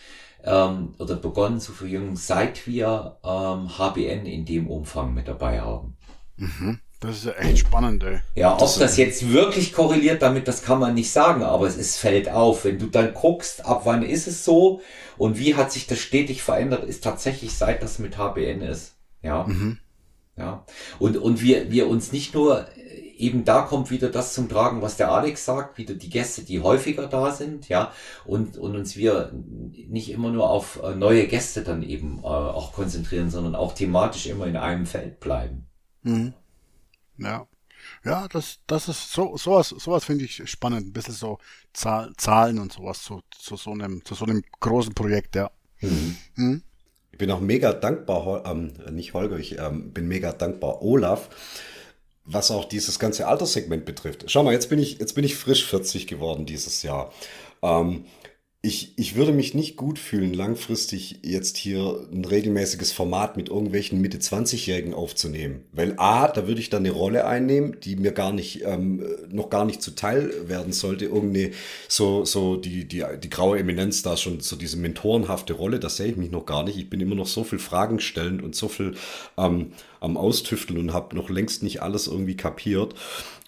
ähm, oder begonnen zu verjüngen, seit wir ähm, HBN in dem Umfang mit dabei haben. Mhm. Das ist ja echt spannend, ey. Ja, ob das, das jetzt wirklich korreliert damit, das kann man nicht sagen, aber es, es fällt auf. Wenn du dann guckst, ab wann ist es so und wie hat sich das stetig verändert, ist tatsächlich seit das mit HBN ist. Ja. Mhm. Ja. Und, und wir, wir uns nicht nur eben da kommt wieder das zum Tragen, was der Alex sagt, wieder die Gäste, die häufiger da sind, ja, und, und uns wir nicht immer nur auf äh, neue Gäste dann eben äh, auch konzentrieren, sondern auch thematisch immer in einem Feld bleiben. Mhm. Ja. Ja, das, das ist so, sowas, sowas finde ich spannend. Ein bisschen so Zahl, Zahlen und sowas zu, zu so einem, zu so einem großen Projekt, ja. Mhm. Mhm. Ich bin auch mega dankbar, ähm, nicht Holger, ich ähm, bin mega dankbar Olaf, was auch dieses ganze Alterssegment betrifft. Schau mal, jetzt bin ich, jetzt bin ich frisch 40 geworden dieses Jahr. Ähm, ich, ich würde mich nicht gut fühlen, langfristig jetzt hier ein regelmäßiges Format mit irgendwelchen Mitte 20-Jährigen aufzunehmen. Weil A, da würde ich dann eine Rolle einnehmen, die mir gar nicht, ähm, noch gar nicht zuteil werden sollte. Irgendeine, so, so die, die, die graue Eminenz da schon, so diese mentorenhafte Rolle, da sehe ich mich noch gar nicht. Ich bin immer noch so viel Fragen stellend und so viel ähm, am Austüfteln und habe noch längst nicht alles irgendwie kapiert.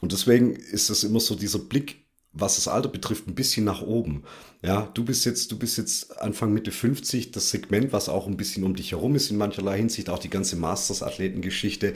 Und deswegen ist es immer so dieser Blick was das Alter betrifft, ein bisschen nach oben. Ja, du bist jetzt, du bist jetzt Anfang Mitte 50, das Segment, was auch ein bisschen um dich herum ist in mancherlei Hinsicht, auch die ganze Masters-Athletengeschichte,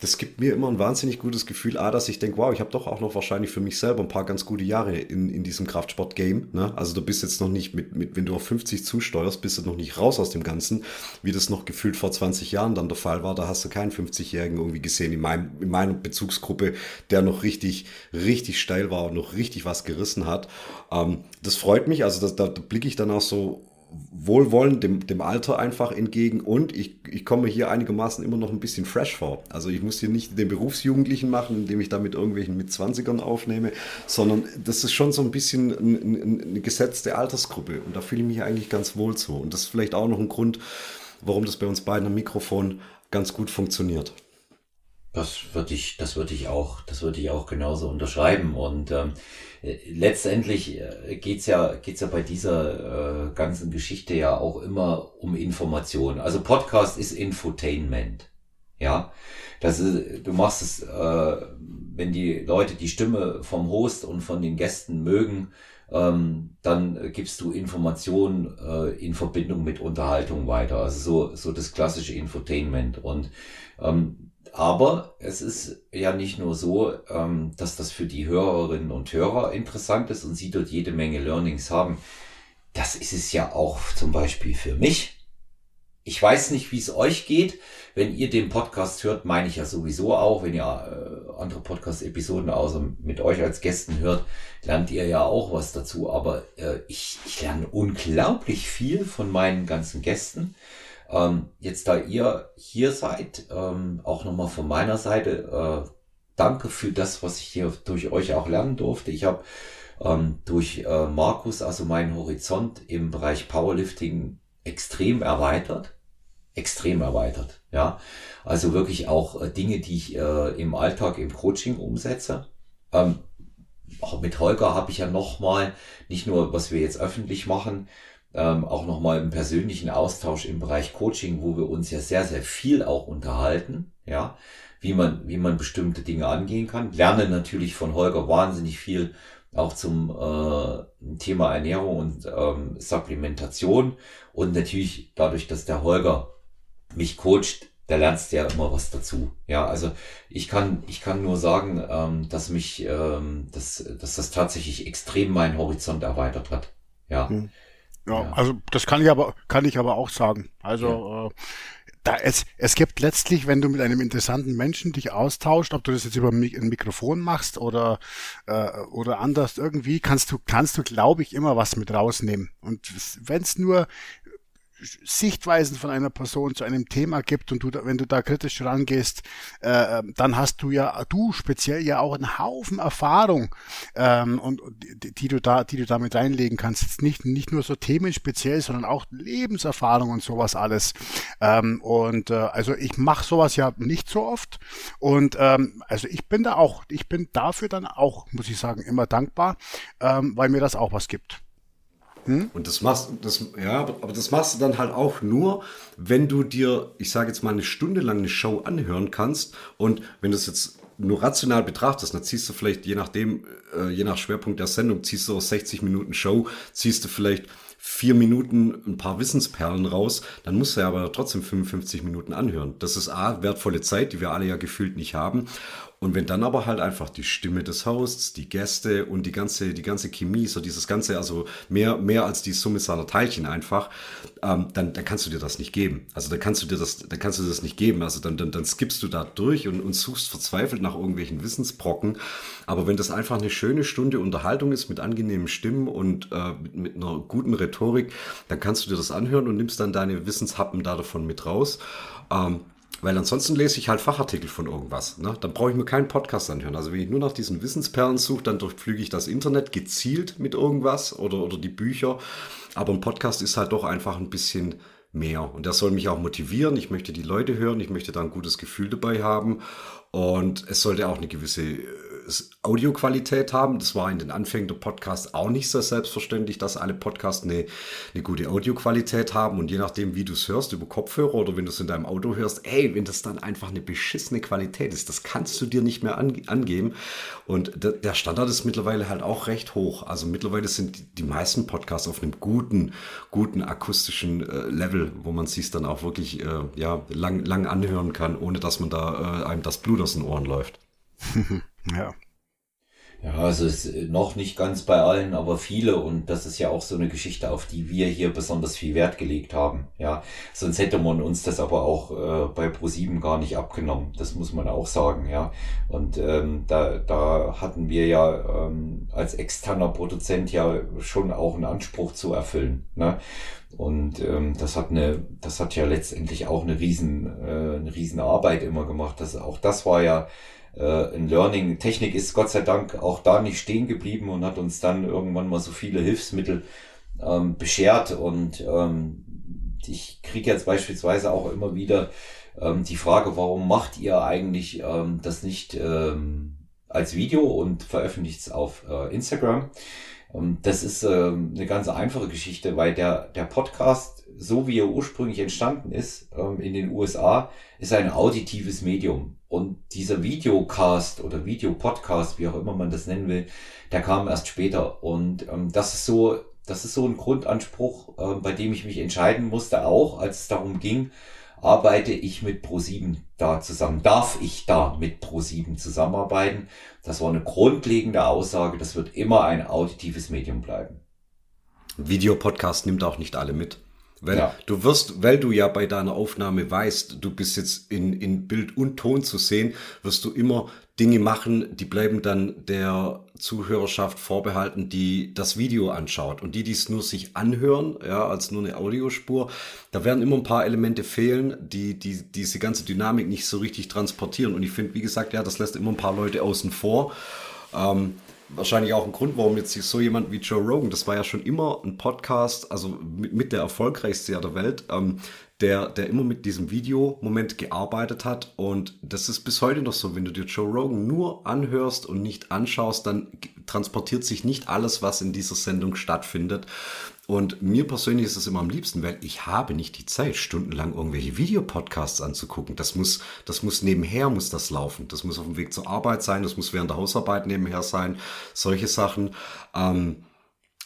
das gibt mir immer ein wahnsinnig gutes Gefühl, A, dass ich denke, wow, ich habe doch auch noch wahrscheinlich für mich selber ein paar ganz gute Jahre in, in diesem Kraftsport-Game. Ne? Also du bist jetzt noch nicht mit, mit, wenn du auf 50 zusteuerst, bist du noch nicht raus aus dem Ganzen, wie das noch gefühlt vor 20 Jahren dann der Fall war. Da hast du keinen 50-Jährigen irgendwie gesehen in, meinem, in meiner Bezugsgruppe, der noch richtig, richtig steil war und noch richtig was gerissen hat. Ähm, das freut mich, also das, da, da blicke ich dann auch so wohlwollend dem, dem Alter einfach entgegen und ich, ich komme hier einigermaßen immer noch ein bisschen fresh vor. Also ich muss hier nicht den Berufsjugendlichen machen, indem ich da mit irgendwelchen mit 20ern aufnehme, sondern das ist schon so ein bisschen eine, eine gesetzte Altersgruppe und da fühle ich mich eigentlich ganz wohl zu. Und das ist vielleicht auch noch ein Grund, warum das bei uns beiden am Mikrofon ganz gut funktioniert. Das würde ich, das ich auch, ich auch genauso unterschreiben. Und ähm, letztendlich äh, geht's ja, geht's ja bei dieser äh, ganzen Geschichte ja auch immer um Information. Also Podcast ist Infotainment. Ja, das ist, du machst es, äh, wenn die Leute die Stimme vom Host und von den Gästen mögen, ähm, dann gibst du Informationen äh, in Verbindung mit Unterhaltung weiter. Also so, so das klassische Infotainment. Und ähm, aber es ist ja nicht nur so, ähm, dass das für die Hörerinnen und Hörer interessant ist und sie dort jede Menge Learnings haben. Das ist es ja auch zum Beispiel für mich. Ich weiß nicht, wie es euch geht. Wenn ihr den Podcast hört, meine ich ja sowieso auch. Wenn ihr äh, andere Podcast-Episoden außer mit euch als Gästen hört, lernt ihr ja auch was dazu. Aber äh, ich, ich lerne unglaublich viel von meinen ganzen Gästen. Ähm, jetzt da ihr hier seid, ähm, auch nochmal von meiner Seite, äh, danke für das, was ich hier durch euch auch lernen durfte. Ich habe ähm, durch äh, Markus also meinen Horizont im Bereich Powerlifting extrem erweitert. Extrem erweitert, ja. Also wirklich auch äh, Dinge, die ich äh, im Alltag, im Coaching umsetze. Ähm, auch mit Holger habe ich ja nochmal, nicht nur was wir jetzt öffentlich machen, ähm, auch nochmal im persönlichen Austausch im Bereich Coaching, wo wir uns ja sehr, sehr viel auch unterhalten, ja, wie man, wie man bestimmte Dinge angehen kann. Lerne natürlich von Holger wahnsinnig viel auch zum äh, Thema Ernährung und ähm, Supplementation und natürlich dadurch, dass der Holger mich coacht, da lernst du ja immer was dazu. Ja, also ich kann, ich kann nur sagen, ähm, dass mich, ähm, dass, dass das tatsächlich extrem meinen Horizont erweitert hat. Ja. Hm. Ja, ja, also das kann ich aber, kann ich aber auch sagen. Also ja. äh, da es, es gibt letztlich, wenn du mit einem interessanten Menschen dich austauscht, ob du das jetzt über ein Mikrofon machst oder äh, oder anders irgendwie, kannst du kannst du glaube ich immer was mit rausnehmen. Und wenn es nur Sichtweisen von einer Person zu einem Thema gibt und du, wenn du da kritisch rangehst, äh, ähm, dann hast du ja, du speziell ja auch einen Haufen Erfahrung ähm, und die, die, du da, die du damit reinlegen kannst. Jetzt nicht nicht nur so themenspeziell, sondern auch Lebenserfahrung und sowas alles. Ähm, und äh, also ich mache sowas ja nicht so oft und ähm, also ich bin da auch, ich bin dafür dann auch, muss ich sagen, immer dankbar, ähm, weil mir das auch was gibt. Hm? Und das machst das, ja, aber das machst du dann halt auch nur, wenn du dir, ich sage jetzt mal, eine Stunde lang eine Show anhören kannst. Und wenn du es jetzt nur rational betrachtest, dann ziehst du vielleicht, je nachdem, äh, je nach Schwerpunkt der Sendung, ziehst du aus 60 Minuten Show, ziehst du vielleicht vier Minuten ein paar Wissensperlen raus, dann musst du ja aber trotzdem 55 Minuten anhören. Das ist A, wertvolle Zeit, die wir alle ja gefühlt nicht haben. Und wenn dann aber halt einfach die Stimme des Hosts, die Gäste und die ganze, die ganze Chemie, so dieses Ganze, also mehr, mehr als die Summe seiner Teilchen einfach, ähm, dann, dann kannst du dir das nicht geben. Also dann kannst du dir das, dann kannst du das nicht geben. Also dann, dann, dann skippst du da durch und, und suchst verzweifelt nach irgendwelchen Wissensbrocken. Aber wenn das einfach eine schöne Stunde Unterhaltung ist mit angenehmen Stimmen und äh, mit, mit einer guten Rhetorik, dann kannst du dir das anhören und nimmst dann deine Wissenshappen da davon mit raus. Ähm, weil ansonsten lese ich halt Fachartikel von irgendwas. Ne? Dann brauche ich mir keinen Podcast anhören. Also wenn ich nur nach diesen Wissensperlen suche, dann durchflüge ich das Internet gezielt mit irgendwas oder, oder die Bücher. Aber ein Podcast ist halt doch einfach ein bisschen mehr. Und der soll mich auch motivieren. Ich möchte die Leute hören. Ich möchte da ein gutes Gefühl dabei haben. Und es sollte auch eine gewisse äh, Audioqualität haben. Das war in den Anfängen der Podcasts auch nicht so selbstverständlich, dass alle Podcasts eine, eine gute Audioqualität haben. Und je nachdem, wie du es hörst, über Kopfhörer oder wenn du es in deinem Auto hörst, ey, wenn das dann einfach eine beschissene Qualität ist, das kannst du dir nicht mehr an, angeben. Und der Standard ist mittlerweile halt auch recht hoch. Also mittlerweile sind die meisten Podcasts auf einem guten, guten akustischen äh, Level, wo man sich dann auch wirklich äh, ja, lang, lang anhören kann, ohne dass man da äh, einem das Blut aus den Ohren läuft. ja. Ja, also ist noch nicht ganz bei allen, aber viele und das ist ja auch so eine Geschichte, auf die wir hier besonders viel Wert gelegt haben. Ja, sonst hätte man uns das aber auch äh, bei Pro7 gar nicht abgenommen. Das muss man auch sagen, ja. Und ähm, da, da hatten wir ja ähm, als externer Produzent ja schon auch einen Anspruch zu erfüllen. Ne? Und ähm, das hat eine, das hat ja letztendlich auch eine riesen, äh, eine riesen Arbeit immer gemacht. Das, auch das war ja äh, ein Learning. Technik ist Gott sei Dank auch da nicht stehen geblieben und hat uns dann irgendwann mal so viele Hilfsmittel ähm, beschert. Und ähm, ich kriege jetzt beispielsweise auch immer wieder ähm, die Frage, warum macht ihr eigentlich ähm, das nicht ähm, als Video und veröffentlicht es auf äh, Instagram? Ähm, das ist ähm, eine ganz einfache Geschichte, weil der, der Podcast, so wie er ursprünglich entstanden ist ähm, in den USA, ist ein auditives Medium. Und dieser Videocast oder Videopodcast, wie auch immer man das nennen will, der kam erst später. Und ähm, das ist so, das ist so ein Grundanspruch, äh, bei dem ich mich entscheiden musste, auch als es darum ging, arbeite ich mit Pro7 da zusammen? Darf ich da mit Pro7 zusammenarbeiten? Das war eine grundlegende Aussage. Das wird immer ein auditives Medium bleiben. Videopodcast nimmt auch nicht alle mit. Weil ja. du wirst, weil du ja bei deiner Aufnahme weißt, du bist jetzt in, in Bild und Ton zu sehen, wirst du immer Dinge machen, die bleiben dann der Zuhörerschaft vorbehalten, die das Video anschaut. Und die, die es nur sich anhören, ja, als nur eine Audiospur, da werden immer ein paar Elemente fehlen, die, die diese ganze Dynamik nicht so richtig transportieren. Und ich finde, wie gesagt, ja, das lässt immer ein paar Leute außen vor. Ähm, wahrscheinlich auch ein Grund, warum jetzt so jemand wie Joe Rogan, das war ja schon immer ein Podcast, also mit, mit der erfolgreichste der Welt, ähm, der, der immer mit diesem Videomoment gearbeitet hat. Und das ist bis heute noch so. Wenn du dir Joe Rogan nur anhörst und nicht anschaust, dann transportiert sich nicht alles, was in dieser Sendung stattfindet. Und mir persönlich ist es immer am liebsten, weil ich habe nicht die Zeit, stundenlang irgendwelche Videopodcasts anzugucken. Das muss, das muss nebenher, muss das laufen. Das muss auf dem Weg zur Arbeit sein, das muss während der Hausarbeit nebenher sein. Solche Sachen. Ähm,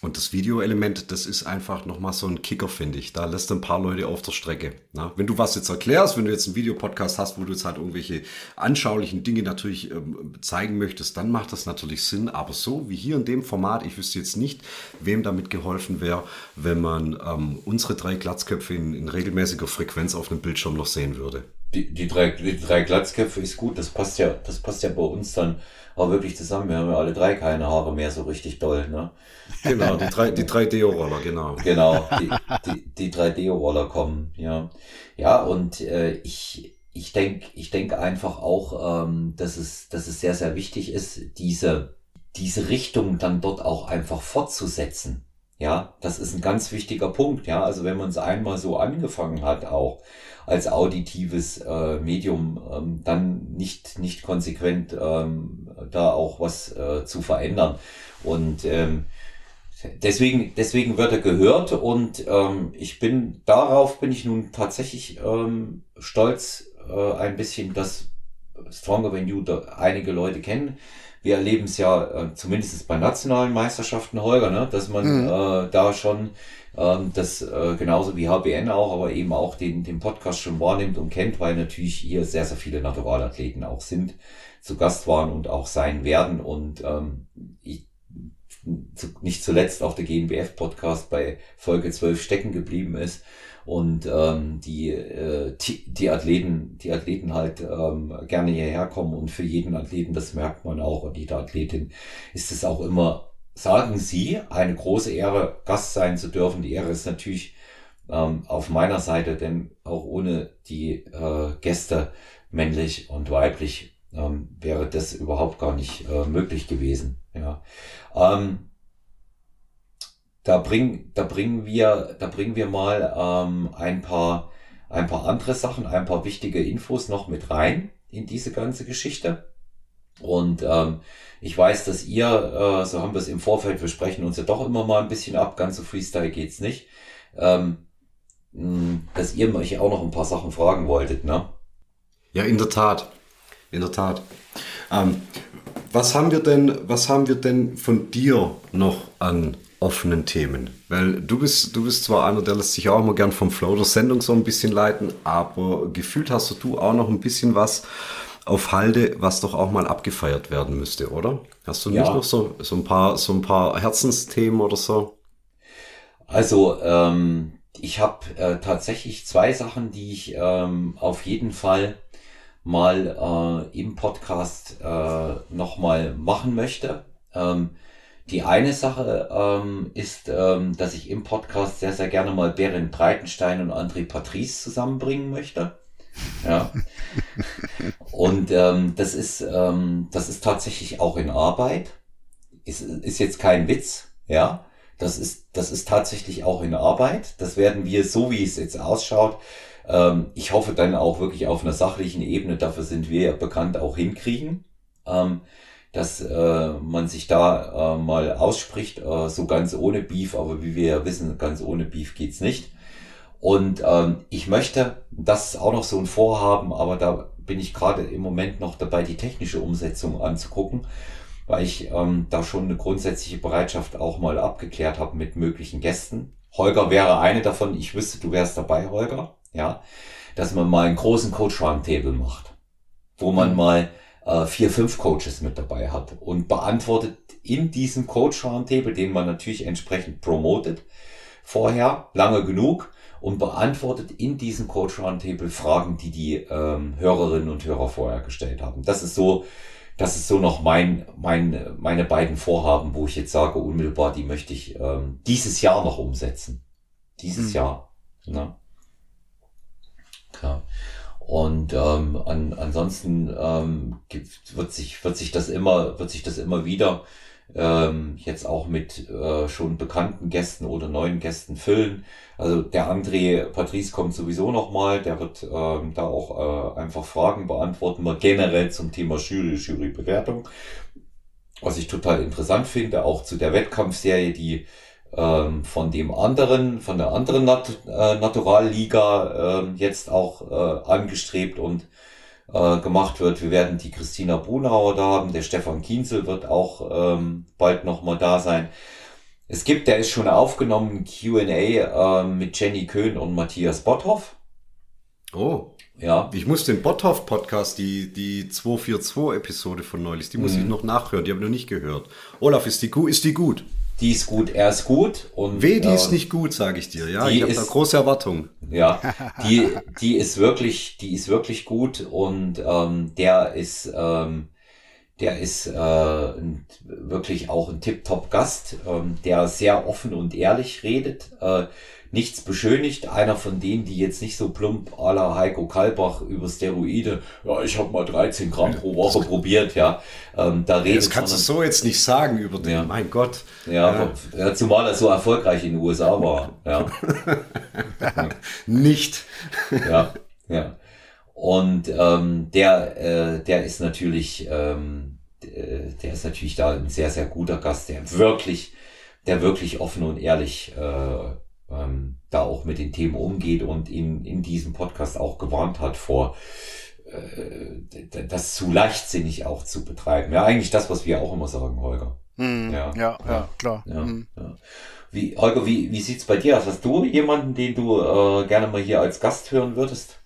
und das Videoelement, das ist einfach nochmal so ein Kicker, finde ich. Da lässt ein paar Leute auf der Strecke. Na, wenn du was jetzt erklärst, wenn du jetzt einen Videopodcast hast, wo du jetzt halt irgendwelche anschaulichen Dinge natürlich ähm, zeigen möchtest, dann macht das natürlich Sinn. Aber so wie hier in dem Format, ich wüsste jetzt nicht, wem damit geholfen wäre, wenn man ähm, unsere drei Glatzköpfe in, in regelmäßiger Frequenz auf einem Bildschirm noch sehen würde. Die, die, drei, die drei Glatzköpfe ist gut, das passt ja, das passt ja bei uns dann auch wirklich zusammen. Wir haben ja alle drei keine Haare mehr so richtig doll, ne? Genau, die drei, die drei Deo-Roller, genau. Genau, die, die, die drei Deo-Roller kommen, ja. Ja, und äh, ich, ich denke ich denk einfach auch, ähm, dass, es, dass es sehr, sehr wichtig ist, diese, diese Richtung dann dort auch einfach fortzusetzen. Ja, das ist ein ganz wichtiger Punkt. Ja, also wenn man es einmal so angefangen hat, auch als auditives äh, Medium, ähm, dann nicht nicht konsequent ähm, da auch was äh, zu verändern. Und ähm, deswegen deswegen wird er gehört und ähm, ich bin darauf bin ich nun tatsächlich ähm, stolz äh, ein bisschen, dass Stronger Than You einige Leute kennen wir erleben es ja äh, zumindest bei nationalen Meisterschaften, Holger, ne, dass man mhm. äh, da schon ähm, das äh, genauso wie HBN auch, aber eben auch den, den Podcast schon wahrnimmt und kennt, weil natürlich hier sehr, sehr viele Naturalathleten auch sind zu Gast waren und auch sein werden. Und ähm, ich, zu, nicht zuletzt auch der GNBF-Podcast bei Folge 12 stecken geblieben ist und ähm, die, äh, die, die Athleten, die Athleten halt ähm, gerne hierher kommen und für jeden Athleten, das merkt man auch, und jede Athletin ist es auch immer, sagen Sie, eine große Ehre, Gast sein zu dürfen. Die Ehre ist natürlich ähm, auf meiner Seite, denn auch ohne die äh, Gäste, männlich und weiblich, ähm, wäre das überhaupt gar nicht äh, möglich gewesen. Ja. Ähm, da bringen, da bringen wir, da bringen wir mal ähm, ein paar, ein paar andere Sachen, ein paar wichtige Infos noch mit rein in diese ganze Geschichte. Und ähm, ich weiß, dass ihr, äh, so haben wir es im Vorfeld, wir sprechen uns ja doch immer mal ein bisschen ab, ganz so Freestyle geht's nicht, ähm, dass ihr mich auch noch ein paar Sachen fragen wolltet, ne? Ja, in der Tat. In der Tat. Ähm, was haben wir denn, was haben wir denn von dir noch an offenen Themen? Weil du bist, du bist zwar einer, der lässt sich auch immer gern vom Flow der Sendung so ein bisschen leiten, aber gefühlt hast du auch noch ein bisschen was auf Halde, was doch auch mal abgefeiert werden müsste, oder? Hast du nicht ja. noch so, so ein paar, so ein paar Herzensthemen oder so? Also, ähm, ich habe äh, tatsächlich zwei Sachen, die ich ähm, auf jeden Fall mal äh, im Podcast äh, nochmal machen möchte. Ähm, die eine Sache ähm, ist, ähm, dass ich im Podcast sehr, sehr gerne mal Berend Breitenstein und André Patrice zusammenbringen möchte. Ja. und ähm, das ist, ähm, das ist tatsächlich auch in Arbeit. Ist, ist jetzt kein Witz, ja. Das ist, das ist tatsächlich auch in Arbeit. Das werden wir, so wie es jetzt ausschaut, ähm, ich hoffe dann auch wirklich auf einer sachlichen Ebene, dafür sind wir ja bekannt, auch hinkriegen. Ähm, dass äh, man sich da äh, mal ausspricht, äh, so ganz ohne Beef, aber wie wir ja wissen, ganz ohne Beef geht's nicht. Und ähm, ich möchte, das ist auch noch so ein Vorhaben, aber da bin ich gerade im Moment noch dabei, die technische Umsetzung anzugucken, weil ich ähm, da schon eine grundsätzliche Bereitschaft auch mal abgeklärt habe mit möglichen Gästen. Holger wäre eine davon. Ich wüsste, du wärst dabei, Holger. Ja, dass man mal einen großen Coach Roundtable macht, wo man mhm. mal äh, vier, fünf Coaches mit dabei hat und beantwortet in diesem Coach Roundtable, den man natürlich entsprechend promotet, vorher lange genug und beantwortet in diesem Coach Roundtable Fragen, die die ähm, Hörerinnen und Hörer vorher gestellt haben. Das ist so, das ist so noch mein, mein, meine beiden Vorhaben, wo ich jetzt sage, unmittelbar, die möchte ich ähm, dieses Jahr noch umsetzen. Dieses mhm. Jahr. Ne? Ja. Und ähm, an, ansonsten ähm, gibt, wird sich wird sich das immer wird sich das immer wieder ähm, jetzt auch mit äh, schon bekannten Gästen oder neuen Gästen füllen. Also der André Patrice kommt sowieso nochmal, der wird ähm, da auch äh, einfach Fragen beantworten, mal generell zum Thema Jury, Jurybewertung. Was ich total interessant finde, auch zu der Wettkampfserie, die ähm, von dem anderen, von der anderen Nat äh, Naturalliga äh, jetzt auch äh, angestrebt und äh, gemacht wird. Wir werden die Christina Brunauer da haben, der Stefan Kienzel wird auch ähm, bald nochmal da sein. Es gibt, der ist schon aufgenommen, Q&A äh, mit Jenny Köhn und Matthias Botthoff. Oh. Ja. Ich muss den Botthoff-Podcast, die, die 242-Episode von neulich, die muss mhm. ich noch nachhören, die habe ich noch nicht gehört. Olaf, ist die, ist die gut? Die ist gut, er ist gut. Und, Weh, die äh, ist nicht gut, sage ich dir. Ja, ich habe da große Erwartungen. Ja, die, die ist wirklich, die ist wirklich gut und ähm, der ist, ähm, der ist äh, wirklich auch ein Tip-Top-Gast, ähm, der sehr offen und ehrlich redet. Äh, nichts beschönigt. Einer von denen, die jetzt nicht so plump à la Heiko Kalbach über Steroide, ja, ich habe mal 13 Gramm pro Woche probiert, ja. Ähm, da redet das kannst du so jetzt nicht sagen über den, ja. mein Gott. Ja, ja, zumal er so erfolgreich in den USA war. Ja. nicht. ja, ja. Und ähm, der, äh, der ist natürlich, ähm, äh, der ist natürlich da ein sehr, sehr guter Gast, der wirklich, der wirklich offen und ehrlich äh, ähm, da auch mit den Themen umgeht und in, in diesem Podcast auch gewarnt hat vor äh, das zu leichtsinnig auch zu betreiben. Ja, eigentlich das, was wir auch immer sagen, Holger. Mm, ja, ja, ja, klar. Ja, mm. ja. Wie, Holger, wie, wie sieht's bei dir aus? Hast du jemanden, den du äh, gerne mal hier als Gast hören würdest?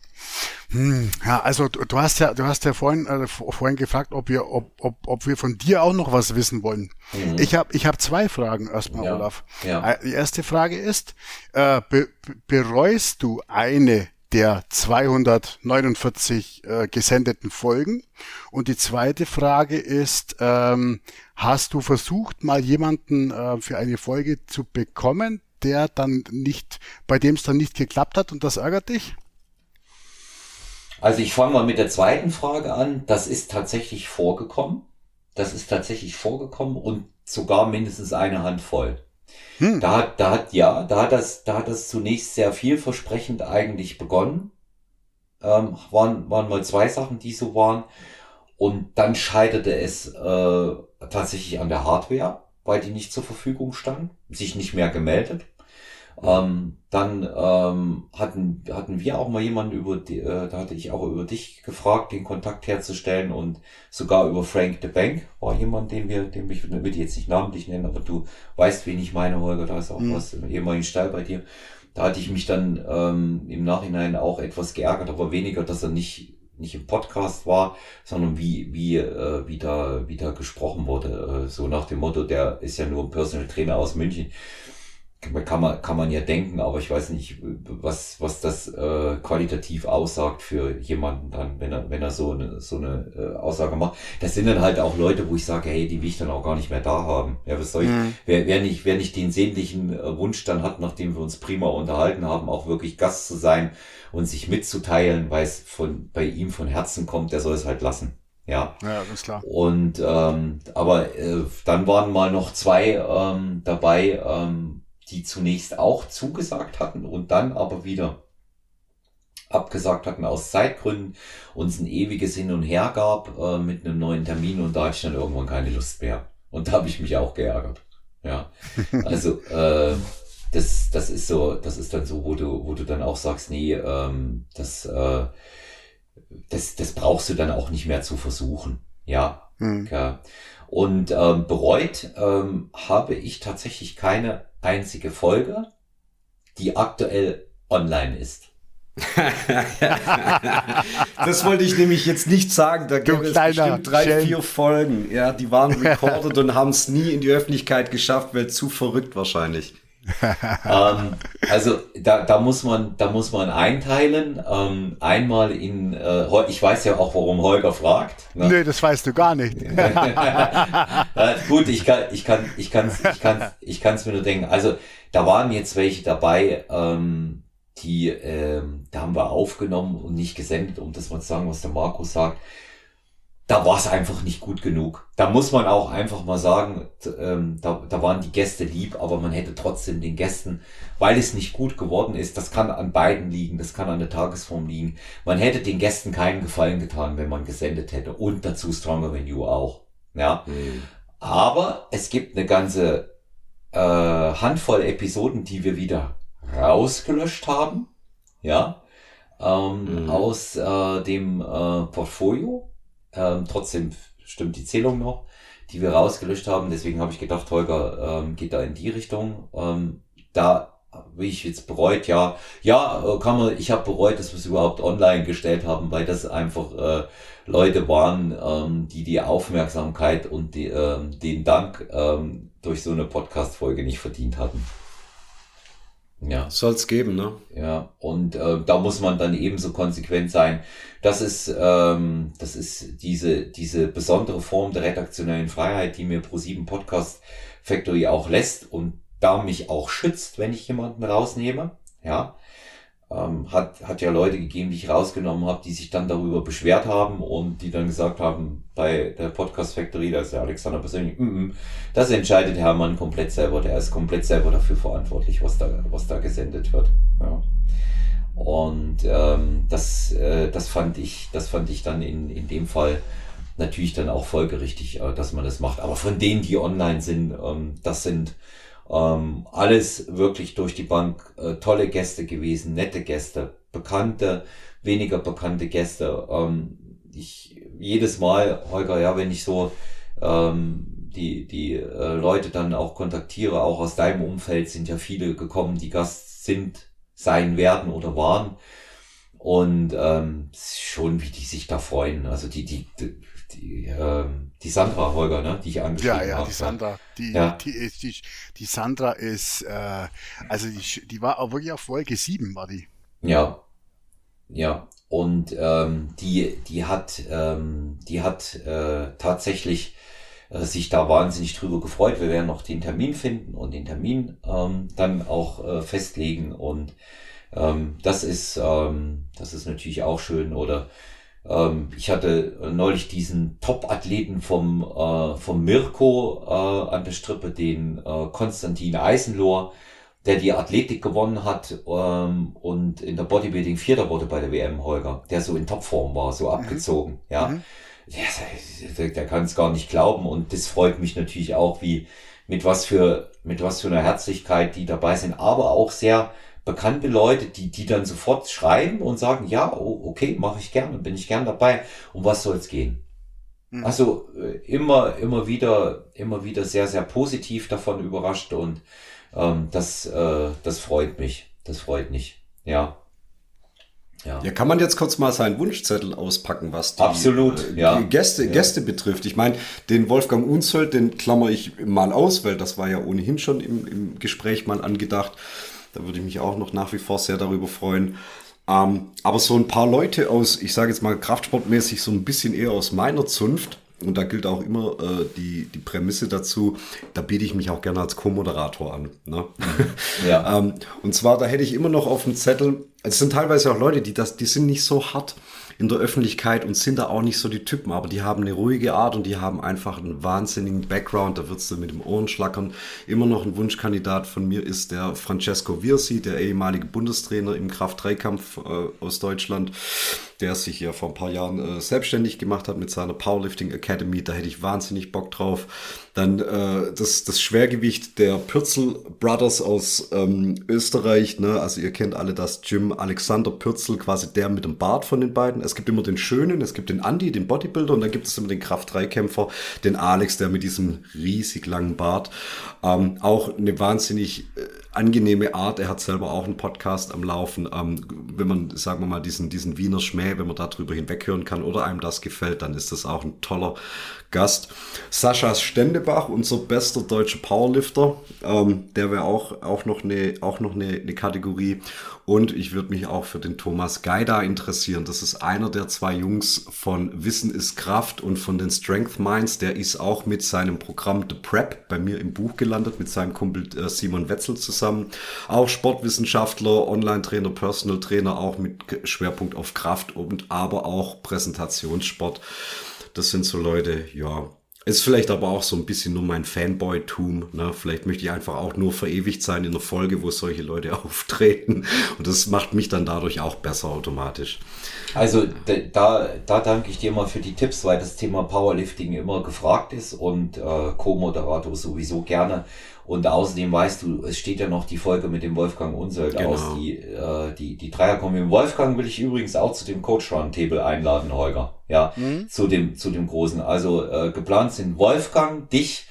Hm, ja, also du, du, hast ja, du hast ja vorhin, äh, vorhin gefragt, ob wir, ob, ob, ob wir von dir auch noch was wissen wollen. Mhm. Ich habe ich hab zwei Fragen erstmal, ja. Olaf. Ja. Äh, die erste Frage ist, äh, be, bereust du eine der 249 äh, gesendeten Folgen? Und die zweite Frage ist, ähm, hast du versucht, mal jemanden äh, für eine Folge zu bekommen, der dann nicht, bei dem es dann nicht geklappt hat und das ärgert dich? Also ich fange mal mit der zweiten Frage an. Das ist tatsächlich vorgekommen. Das ist tatsächlich vorgekommen und sogar mindestens eine Handvoll. Hm. Da hat, da hat, ja, da hat das, da hat das zunächst sehr vielversprechend eigentlich begonnen. Ähm, waren, waren mal zwei Sachen, die so waren. Und dann scheiterte es äh, tatsächlich an der Hardware, weil die nicht zur Verfügung stand, sich nicht mehr gemeldet. Ähm, dann ähm, hatten, hatten wir auch mal jemanden über, die, äh, da hatte ich auch über dich gefragt, den Kontakt herzustellen und sogar über Frank the Bank war jemand, den wir, den ich, will jetzt nicht namentlich nennen, aber du weißt, wen ich meine, Holger, da ist auch mhm. was im ehemaligen Stall bei dir. Da hatte ich mich dann ähm, im Nachhinein auch etwas geärgert, aber weniger, dass er nicht nicht im Podcast war, sondern wie wie äh, wie da wie da gesprochen wurde, äh, so nach dem Motto, der ist ja nur ein Personal Trainer aus München kann man, kann man ja denken, aber ich weiß nicht, was, was das äh, qualitativ aussagt für jemanden dann, wenn er, wenn er so eine, so eine äh, Aussage macht. Das sind dann halt auch Leute, wo ich sage, hey, die will ich dann auch gar nicht mehr da haben. Ja, was soll ich, mhm. wer, wer nicht, wer nicht den sehnlichen äh, Wunsch dann hat, nachdem wir uns prima unterhalten haben, auch wirklich Gast zu sein und sich mitzuteilen, weil es von, bei ihm von Herzen kommt, der soll es halt lassen. Ja, ja das ist klar. Und ähm, aber äh, dann waren mal noch zwei ähm, dabei, ähm, die zunächst auch zugesagt hatten und dann aber wieder abgesagt hatten aus Zeitgründen, uns ein ewiges Hin und Her gab äh, mit einem neuen Termin und da hatte ich dann irgendwann keine Lust mehr. Und da habe ich mich auch geärgert. Ja, also äh, das, das ist so, das ist dann so, wo du, wo du dann auch sagst, nee, ähm, das, äh, das, das brauchst du dann auch nicht mehr zu versuchen. Ja, hm. ja. Und ähm, bereut ähm, habe ich tatsächlich keine einzige Folge, die aktuell online ist. das wollte ich nämlich jetzt nicht sagen. Da gibt es bestimmt drei, Schelm. vier Folgen. Ja, die waren recorded und haben es nie in die Öffentlichkeit geschafft, weil zu verrückt wahrscheinlich. Ähm, also da, da muss man, da muss man einteilen. Ähm, einmal in, äh, ich weiß ja auch, warum Holger fragt. Ne? Nee, das weißt du gar nicht. äh, gut, ich kann, ich kann, ich kann, ich kann, ich kann es mir nur denken. Also da waren jetzt welche dabei, ähm, die, ähm, da haben wir aufgenommen und nicht gesendet, um das mal zu sagen, was der Markus sagt da war es einfach nicht gut genug. Da muss man auch einfach mal sagen, ähm, da, da waren die Gäste lieb, aber man hätte trotzdem den Gästen, weil es nicht gut geworden ist, das kann an beiden liegen, das kann an der Tagesform liegen. Man hätte den Gästen keinen Gefallen getan, wenn man gesendet hätte und dazu Stronger Than You auch. Ja. Mhm. Aber es gibt eine ganze äh, Handvoll Episoden, die wir wieder rausgelöscht haben. Ja. Ähm, mhm. Aus äh, dem äh, Portfolio ähm, trotzdem stimmt die Zählung noch, die wir rausgelöscht haben. Deswegen habe ich gedacht, Holger ähm, geht da in die Richtung. Ähm, da wie ich jetzt bereut, ja, ja, äh, kann man, ich habe bereut, dass wir es überhaupt online gestellt haben, weil das einfach äh, Leute waren, ähm, die die Aufmerksamkeit und die, ähm, den Dank ähm, durch so eine Podcast-Folge nicht verdient hatten. Ja. Soll's geben, ne? Ja, und äh, da muss man dann ebenso konsequent sein. Das ist, ähm, das ist diese, diese besondere Form der redaktionellen Freiheit, die mir Pro7 Podcast Factory auch lässt und da mich auch schützt, wenn ich jemanden rausnehme. Ja ähm, hat, hat ja Leute gegeben, die ich rausgenommen habe, die sich dann darüber beschwert haben und die dann gesagt haben, bei der Podcast Factory, da ist der Alexander persönlich, mm -mm, das entscheidet Hermann komplett selber, der ist komplett selber dafür verantwortlich, was da, was da gesendet wird. Ja. Und ähm, das, äh, das fand ich, das fand ich dann in, in dem Fall natürlich dann auch folgerichtig, äh, dass man das macht. Aber von denen, die online sind, ähm, das sind ähm, alles wirklich durch die Bank äh, tolle Gäste gewesen, nette Gäste, bekannte, weniger bekannte Gäste. Ähm, ich jedes Mal, Holger, ja, wenn ich so ähm, die, die äh, Leute dann auch kontaktiere, auch aus deinem Umfeld sind ja viele gekommen, die Gast sind, sein werden oder waren. Und ähm, schon, wie die sich da freuen. Also die, die, die, die, ähm, die Sandra Holger, ne, die ich angeschrieben habe. Ja, ja, die Sandra. Die, Ja. die, die, die Sandra ist, äh, also die, die war auch wirklich auf Folge 7, war die. Ja, ja. Und ähm, die, die hat, ähm, die hat äh, tatsächlich äh, sich da wahnsinnig drüber gefreut. Wir werden noch den Termin finden und den Termin ähm, dann auch äh, festlegen. Und ähm, das ist, ähm, das ist natürlich auch schön. Oder ähm, ich hatte neulich diesen Top-Athleten vom, äh, vom Mirko äh, an der Strippe, den äh, Konstantin Eisenlohr der die Athletik gewonnen hat ähm, und in der Bodybuilding Vierter wurde bei der WM, Holger, der so in Topform war, so abgezogen, ja. Mhm. Der, der, der kann es gar nicht glauben und das freut mich natürlich auch, wie mit was für mit was für einer Herzlichkeit die dabei sind, aber auch sehr bekannte Leute, die die dann sofort schreiben und sagen, ja, oh, okay, mache ich gerne, bin ich gern dabei. Um was soll's gehen? Mhm. Also äh, immer, immer wieder, immer wieder sehr, sehr positiv davon überrascht und ähm, das, äh, das freut mich. Das freut mich. Ja. Ja. Ja, kann man jetzt kurz mal seinen Wunschzettel auspacken, was die, Absolut, äh, ja. die Gäste, Ja. Gäste betrifft. Ich meine, den Wolfgang Unzöld, den klammer ich mal aus, weil das war ja ohnehin schon im, im Gespräch mal angedacht. Da würde ich mich auch noch nach wie vor sehr darüber freuen. Ähm, aber so ein paar Leute aus, ich sage jetzt mal kraftsportmäßig, so ein bisschen eher aus meiner Zunft, und da gilt auch immer äh, die, die Prämisse dazu, da biete ich mich auch gerne als Co-Moderator an. Ne? Ja. ähm, und zwar, da hätte ich immer noch auf dem Zettel, es sind teilweise auch Leute, die das, die sind nicht so hart in der Öffentlichkeit und sind da auch nicht so die Typen, aber die haben eine ruhige Art und die haben einfach einen wahnsinnigen Background, da wird's du mit dem Ohren schlackern. Immer noch ein Wunschkandidat von mir ist der Francesco Virsi, der ehemalige Bundestrainer im Kraft-3-Kampf äh, aus Deutschland, der sich ja vor ein paar Jahren äh, selbstständig gemacht hat mit seiner Powerlifting Academy, da hätte ich wahnsinnig Bock drauf. Dann äh, das, das Schwergewicht der Pürzel Brothers aus ähm, Österreich, ne? also ihr kennt alle das Jim Alexander Pürzel, quasi der mit dem Bart von den beiden. Es gibt immer den Schönen, es gibt den Andy, den Bodybuilder und dann gibt es immer den Kraft-3-Kämpfer, den Alex, der mit diesem riesig langen Bart. Ähm, auch eine wahnsinnig äh, angenehme Art. Er hat selber auch einen Podcast am Laufen. Ähm, wenn man, sagen wir mal, diesen, diesen Wiener Schmäh, wenn man darüber hinweghören kann oder einem das gefällt, dann ist das auch ein toller Gast. Sascha Stendebach, unser bester deutscher Powerlifter, ähm, der wäre auch, auch noch, eine, auch noch eine, eine Kategorie. Und ich würde mich auch für den Thomas Gaida interessieren. Das ist einer der zwei Jungs von Wissen ist Kraft und von den Strength Minds. Der ist auch mit seinem Programm The Prep bei mir im Buch gelandet, mit seinem Kumpel äh, Simon Wetzel zusammen. Auch Sportwissenschaftler, Online-Trainer, Personal Trainer, auch mit Schwerpunkt auf Kraft und aber auch Präsentationssport. Das sind so Leute, ja. Ist vielleicht aber auch so ein bisschen nur mein Fanboy-Tum. Ne? Vielleicht möchte ich einfach auch nur verewigt sein in einer Folge, wo solche Leute auftreten. Und das macht mich dann dadurch auch besser automatisch. Also da, da danke ich dir mal für die Tipps, weil das Thema Powerlifting immer gefragt ist und äh, Co-Moderator sowieso gerne. Und außerdem weißt du, es steht ja noch die Folge mit dem Wolfgang Unsöld Genau. aus, die, äh, die, die Dreier kommen. Den Wolfgang will ich übrigens auch zu dem Coach Roundtable einladen, Holger. Ja, zu dem, zu dem großen. Also äh, geplant sind Wolfgang, dich,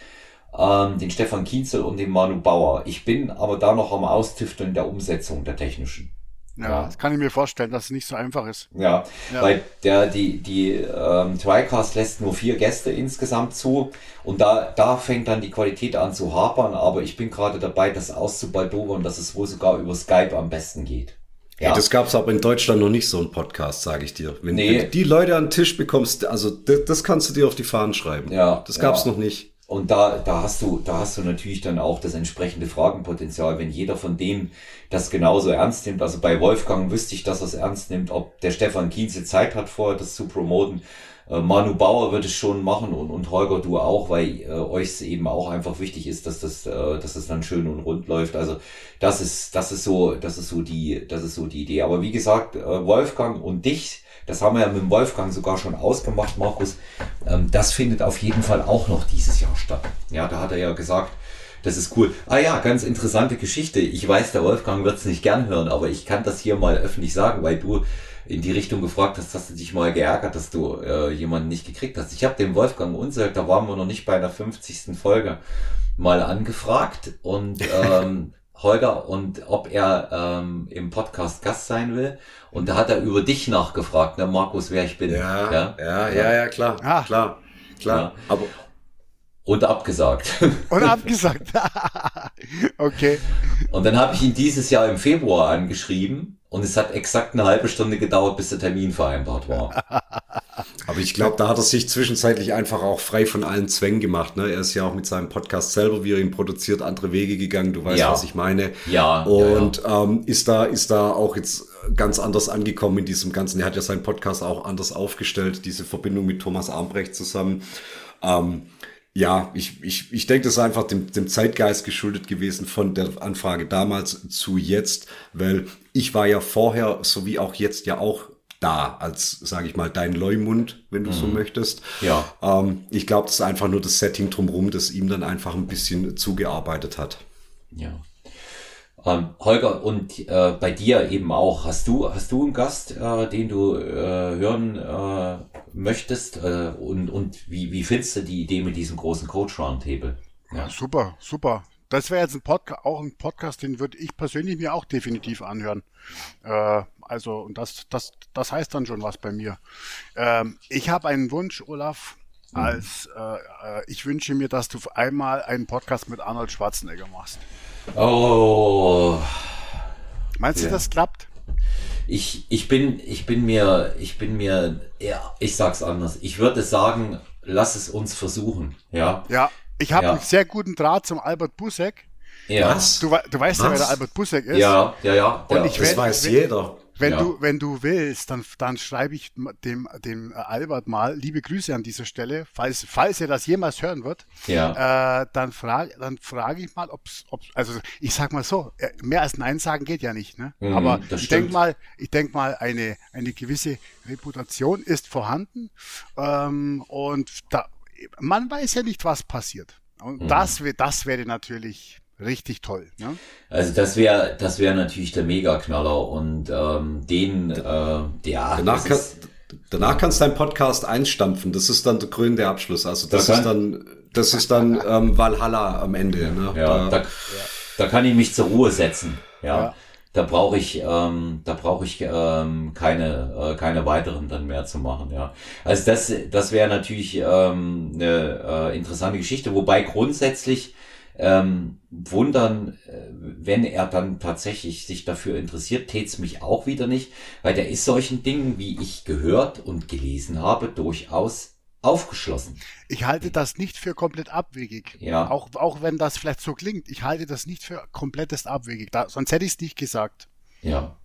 ähm, den Stefan Kienzel und den Manu Bauer. Ich bin aber da noch am Austüfteln der Umsetzung der technischen. Ja, Ja. das kann ich mir vorstellen, dass es nicht so einfach ist. Ja, Ja. weil der, die, die ähm, Tricast lässt nur vier Gäste insgesamt zu und da, da fängt dann die Qualität an zu hapern, aber ich bin gerade dabei, das auszubaldowern, dass es wohl sogar über Skype am besten geht. Ja. Das gab's aber in Deutschland noch nicht so einen Podcast, sage ich dir. Wenn, Nee. wenn du die Leute an den Tisch bekommst, also das, das kannst du dir auf die Fahnen schreiben. Ja, Das gab's ja. noch nicht. Und da, da hast du, da hast du natürlich dann auch das entsprechende Fragenpotenzial, wenn jeder von denen das genauso ernst nimmt. Also bei Wolfgang wüsste ich, dass er es ernst nimmt, ob der Stefan Kienze Zeit hat vorher, das zu promoten. Äh, Manu Bauer wird es schon machen und, und Holger, du auch, weil äh, euch es eben auch einfach wichtig ist, dass das, äh, dass das dann schön und rund läuft. Also das ist, das ist so, das ist so die, das ist so die Idee. Aber wie gesagt, äh, Wolfgang und dich, das haben wir ja mit Wolfgang sogar schon ausgemacht, Markus. Ähm, das findet auf jeden Fall auch noch dieses Jahr statt. Ja, da hat er ja gesagt, das ist cool. Ah ja, ganz interessante Geschichte. Ich weiß, der Wolfgang wird es nicht gern hören, aber ich kann das hier mal öffentlich sagen, weil du in die Richtung gefragt hast, hast du dich mal geärgert, dass du äh, jemanden nicht gekriegt hast. Ich habe den Wolfgang Unseld, da waren wir noch nicht bei einer 50. Folge, mal angefragt und ähm, Holger, und ob er ähm, im Podcast Gast sein will. Und da hat er über dich nachgefragt, ne, Markus, wer ich bin. Ja, ja, ja, ja, ja klar, ah. klar, klar. Ja. Aber und abgesagt. Und abgesagt. okay. Und dann habe ich ihn dieses Jahr im Februar angeschrieben und es hat exakt eine halbe Stunde gedauert, bis der Termin vereinbart war. Aber ich glaube, da hat er sich zwischenzeitlich einfach auch frei von allen Zwängen gemacht. Ne? Er ist ja auch mit seinem Podcast selber, wie er ihn produziert, andere Wege gegangen. Du weißt, ja. was ich meine. Ja. Und ja, ja. Ähm, ist da ist da auch jetzt ganz anders angekommen in diesem ganzen. Er hat ja seinen Podcast auch anders aufgestellt, diese Verbindung mit Thomas Armbrecht zusammen. Ähm, ja, ich, ich, ich denke, das ist einfach dem, dem Zeitgeist geschuldet gewesen von der Anfrage damals zu jetzt, weil ich war ja vorher, so wie auch jetzt ja auch da als, sage ich mal, dein Leumund, wenn du mhm. so möchtest. Ja. Ähm, ich glaube, das ist einfach nur das Setting drumherum, das ihm dann einfach ein bisschen zugearbeitet hat. Ja. Ähm, Holger, und äh, bei dir eben auch, hast du, hast du einen Gast, äh, den du äh, hören äh, möchtest? Äh, und und wie, wie findest du die Idee mit diesem großen Coach Roundtable? Ja. super, super. Das wäre jetzt ein Podcast, auch ein Podcast, den würde ich persönlich mir auch definitiv anhören. Äh, also, und das, das, das heißt dann schon was bei mir. Ähm, ich habe einen Wunsch, Olaf, mhm. als äh, äh, ich wünsche mir, dass du einmal einen Podcast mit Arnold Schwarzenegger machst. Oh. Meinst ja. du, das klappt? Ich, ich bin, ich bin mir, ich bin mir, ja, ich sag's anders. Ich würde sagen, lass es uns versuchen, ja. Ja, ich habe ja. einen sehr guten Draht zum Albert Busek. Ja. Du, du weißt Was? ja, wer der Albert Busek ist. Ja, ja, ja. Und ich das weiß jeder. Wenn ja. du, wenn du willst, dann, dann schreibe ich dem, dem Albert mal liebe Grüße an dieser Stelle, falls, falls er das jemals hören wird. Ja. Äh, dann frage, dann frage ich mal, ob's, ob, also ich sag mal so, äh, mehr als Nein sagen geht ja nicht, ne? Mhm, Aber ich denke mal, ich denke mal, eine, eine gewisse Reputation ist vorhanden, ähm, und da, man weiß ja nicht, was passiert. Und mhm. das, das wäre natürlich richtig toll. Ne? Also das wäre das wäre natürlich der Megaknaller und ähm, den äh, ja danach, kann, danach kannst du deinen Podcast einstampfen. Das ist dann der krönende Abschluss. Also das, das ist dann das ist dann ähm, Valhalla am Ende. Ja, ne? ja, da, da, kann ich mich zur Ruhe setzen. Ja. ja. Da brauche ich, ähm, da brauche ich ähm, keine, äh, keine weiteren dann mehr zu machen. Ja, also das, das wäre natürlich ähm, eine äh, interessante Geschichte. Wobei grundsätzlich ähm, wundern, äh, wenn er dann tatsächlich sich dafür interessiert, tät's mich auch wieder nicht, weil der ist solchen Dingen, wie ich gehört und gelesen habe, durchaus aufgeschlossen. Ich halte das nicht für komplett abwegig. Ja. Auch, auch wenn das vielleicht so klingt. Ich halte das nicht für komplettest abwegig. Da, sonst hätte ich es nicht gesagt. Ja.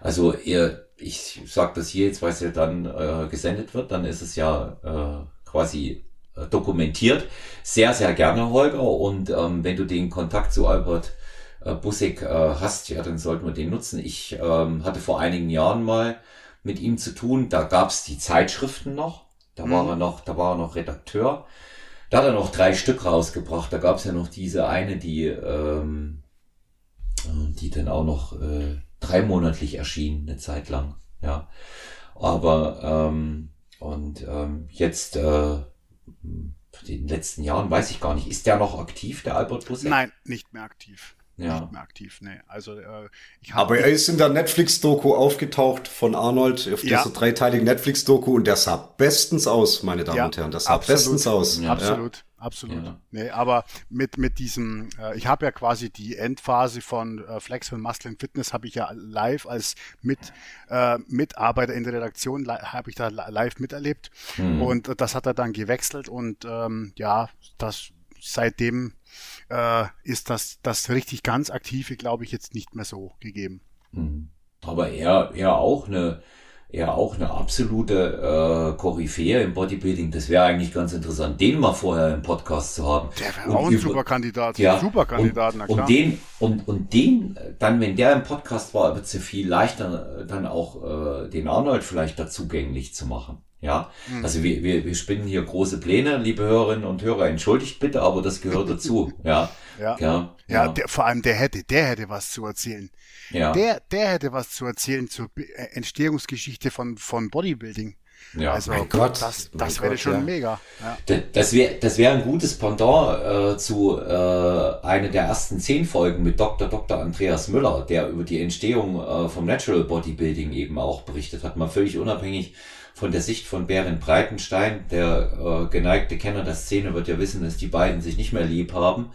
Also ihr, ich sag das hier jetzt, weil es ja dann äh, gesendet wird, dann ist es ja äh, quasi dokumentiert. Sehr, sehr gerne, Holger. Und ähm, wenn du den Kontakt zu Albert äh, Bussek äh, hast, ja, dann sollten wir den nutzen. Ich ähm, hatte vor einigen Jahren mal mit ihm zu tun. Da gab's die Zeitschriften noch. Da mhm. war er noch, da war er noch Redakteur. Da hat er noch drei Stück rausgebracht. Da gab's ja noch diese eine, die, ähm, äh, die dann auch noch äh, dreimonatlich erschien, eine Zeit lang. Ja. Aber ähm, und ähm, jetzt äh, den letzten Jahren, weiß ich gar nicht. Ist der noch aktiv, der Albert Busek? Nein, nicht mehr aktiv. Ja. Nicht mehr aktiv, nee. Also, äh, ich Aber er ist in der Netflix-Doku aufgetaucht von Arnold, auf ja. dieser dreiteiligen Netflix-Doku und der sah bestens aus, meine Damen ja, und Herren. Das sah absolut. bestens aus. Ja. Absolut. Absolut. Ja. Nee, aber mit, mit diesem, äh, ich habe ja quasi die Endphase von äh, Flex und Muscle and Fitness habe ich ja live als mit, äh, Mitarbeiter in der Redaktion, habe ich da live miterlebt. Mhm. Und das hat er dann gewechselt und ähm, ja, das seitdem äh, ist das, das richtig ganz aktive, glaube ich, jetzt nicht mehr so gegeben. Mhm. Aber er, er auch eine ja auch eine absolute äh, Koryphäe im Bodybuilding. Das wäre eigentlich ganz interessant, den mal vorher im Podcast zu haben. Der wäre auch ein super Kandidat. Ja, super Kandidat, und, und den und und den dann, wenn der im Podcast war, wird es ja viel leichter, äh, dann auch äh, den Arnold vielleicht da zugänglich zu machen. Ja, mhm. also wir, wir, wir spinnen hier große Pläne, liebe Hörerinnen und Hörer. Entschuldigt bitte, aber das gehört dazu. ja, ja, ja, ja. Der, vor allem der hätte, der hätte was zu erzählen. Ja. Der, der hätte was zu erzählen zur äh, Entstehungsgeschichte von, von Bodybuilding. Ja, also mein Gott, das, das wäre schon ja. mega. Ja. Das wäre das wäre ein gutes Pendant äh, zu äh, einer der ersten zehn Folgen mit Dr. Dr. Andreas Müller, der über die Entstehung äh, vom Natural Bodybuilding eben auch berichtet hat, mal völlig unabhängig von der Sicht von Berend Breitenstein. Der äh, geneigte Kenner der Szene wird ja wissen, dass die beiden sich nicht mehr lieb haben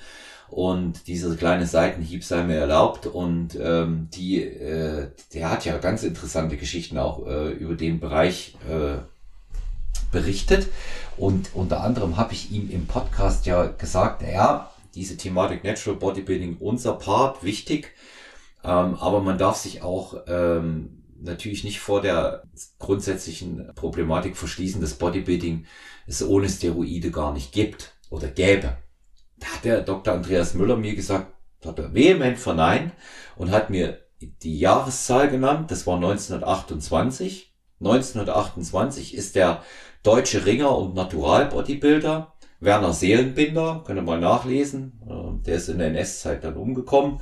und dieser kleine Seitenhieb sei mir erlaubt. Und ähm, die, äh, der hat ja ganz interessante Geschichten auch äh, über den Bereich äh, berichtet. Und unter anderem habe ich ihm im Podcast ja gesagt, ja, diese Thematik Natural Bodybuilding, unser Part, wichtig, ähm, aber man darf sich auch ähm, natürlich nicht vor der grundsätzlichen Problematik verschließen, dass Bodybuilding es ohne Steroide gar nicht gibt oder gäbe da hat der Dr. Andreas Müller mir gesagt, hat er vehement verneint und hat mir die Jahreszahl genannt, das war 1928. 1928 ist der deutsche Ringer und Natural-Bodybuilder Werner Seelenbinder, könnt ihr mal nachlesen, äh, der ist in der NS-Zeit dann umgekommen,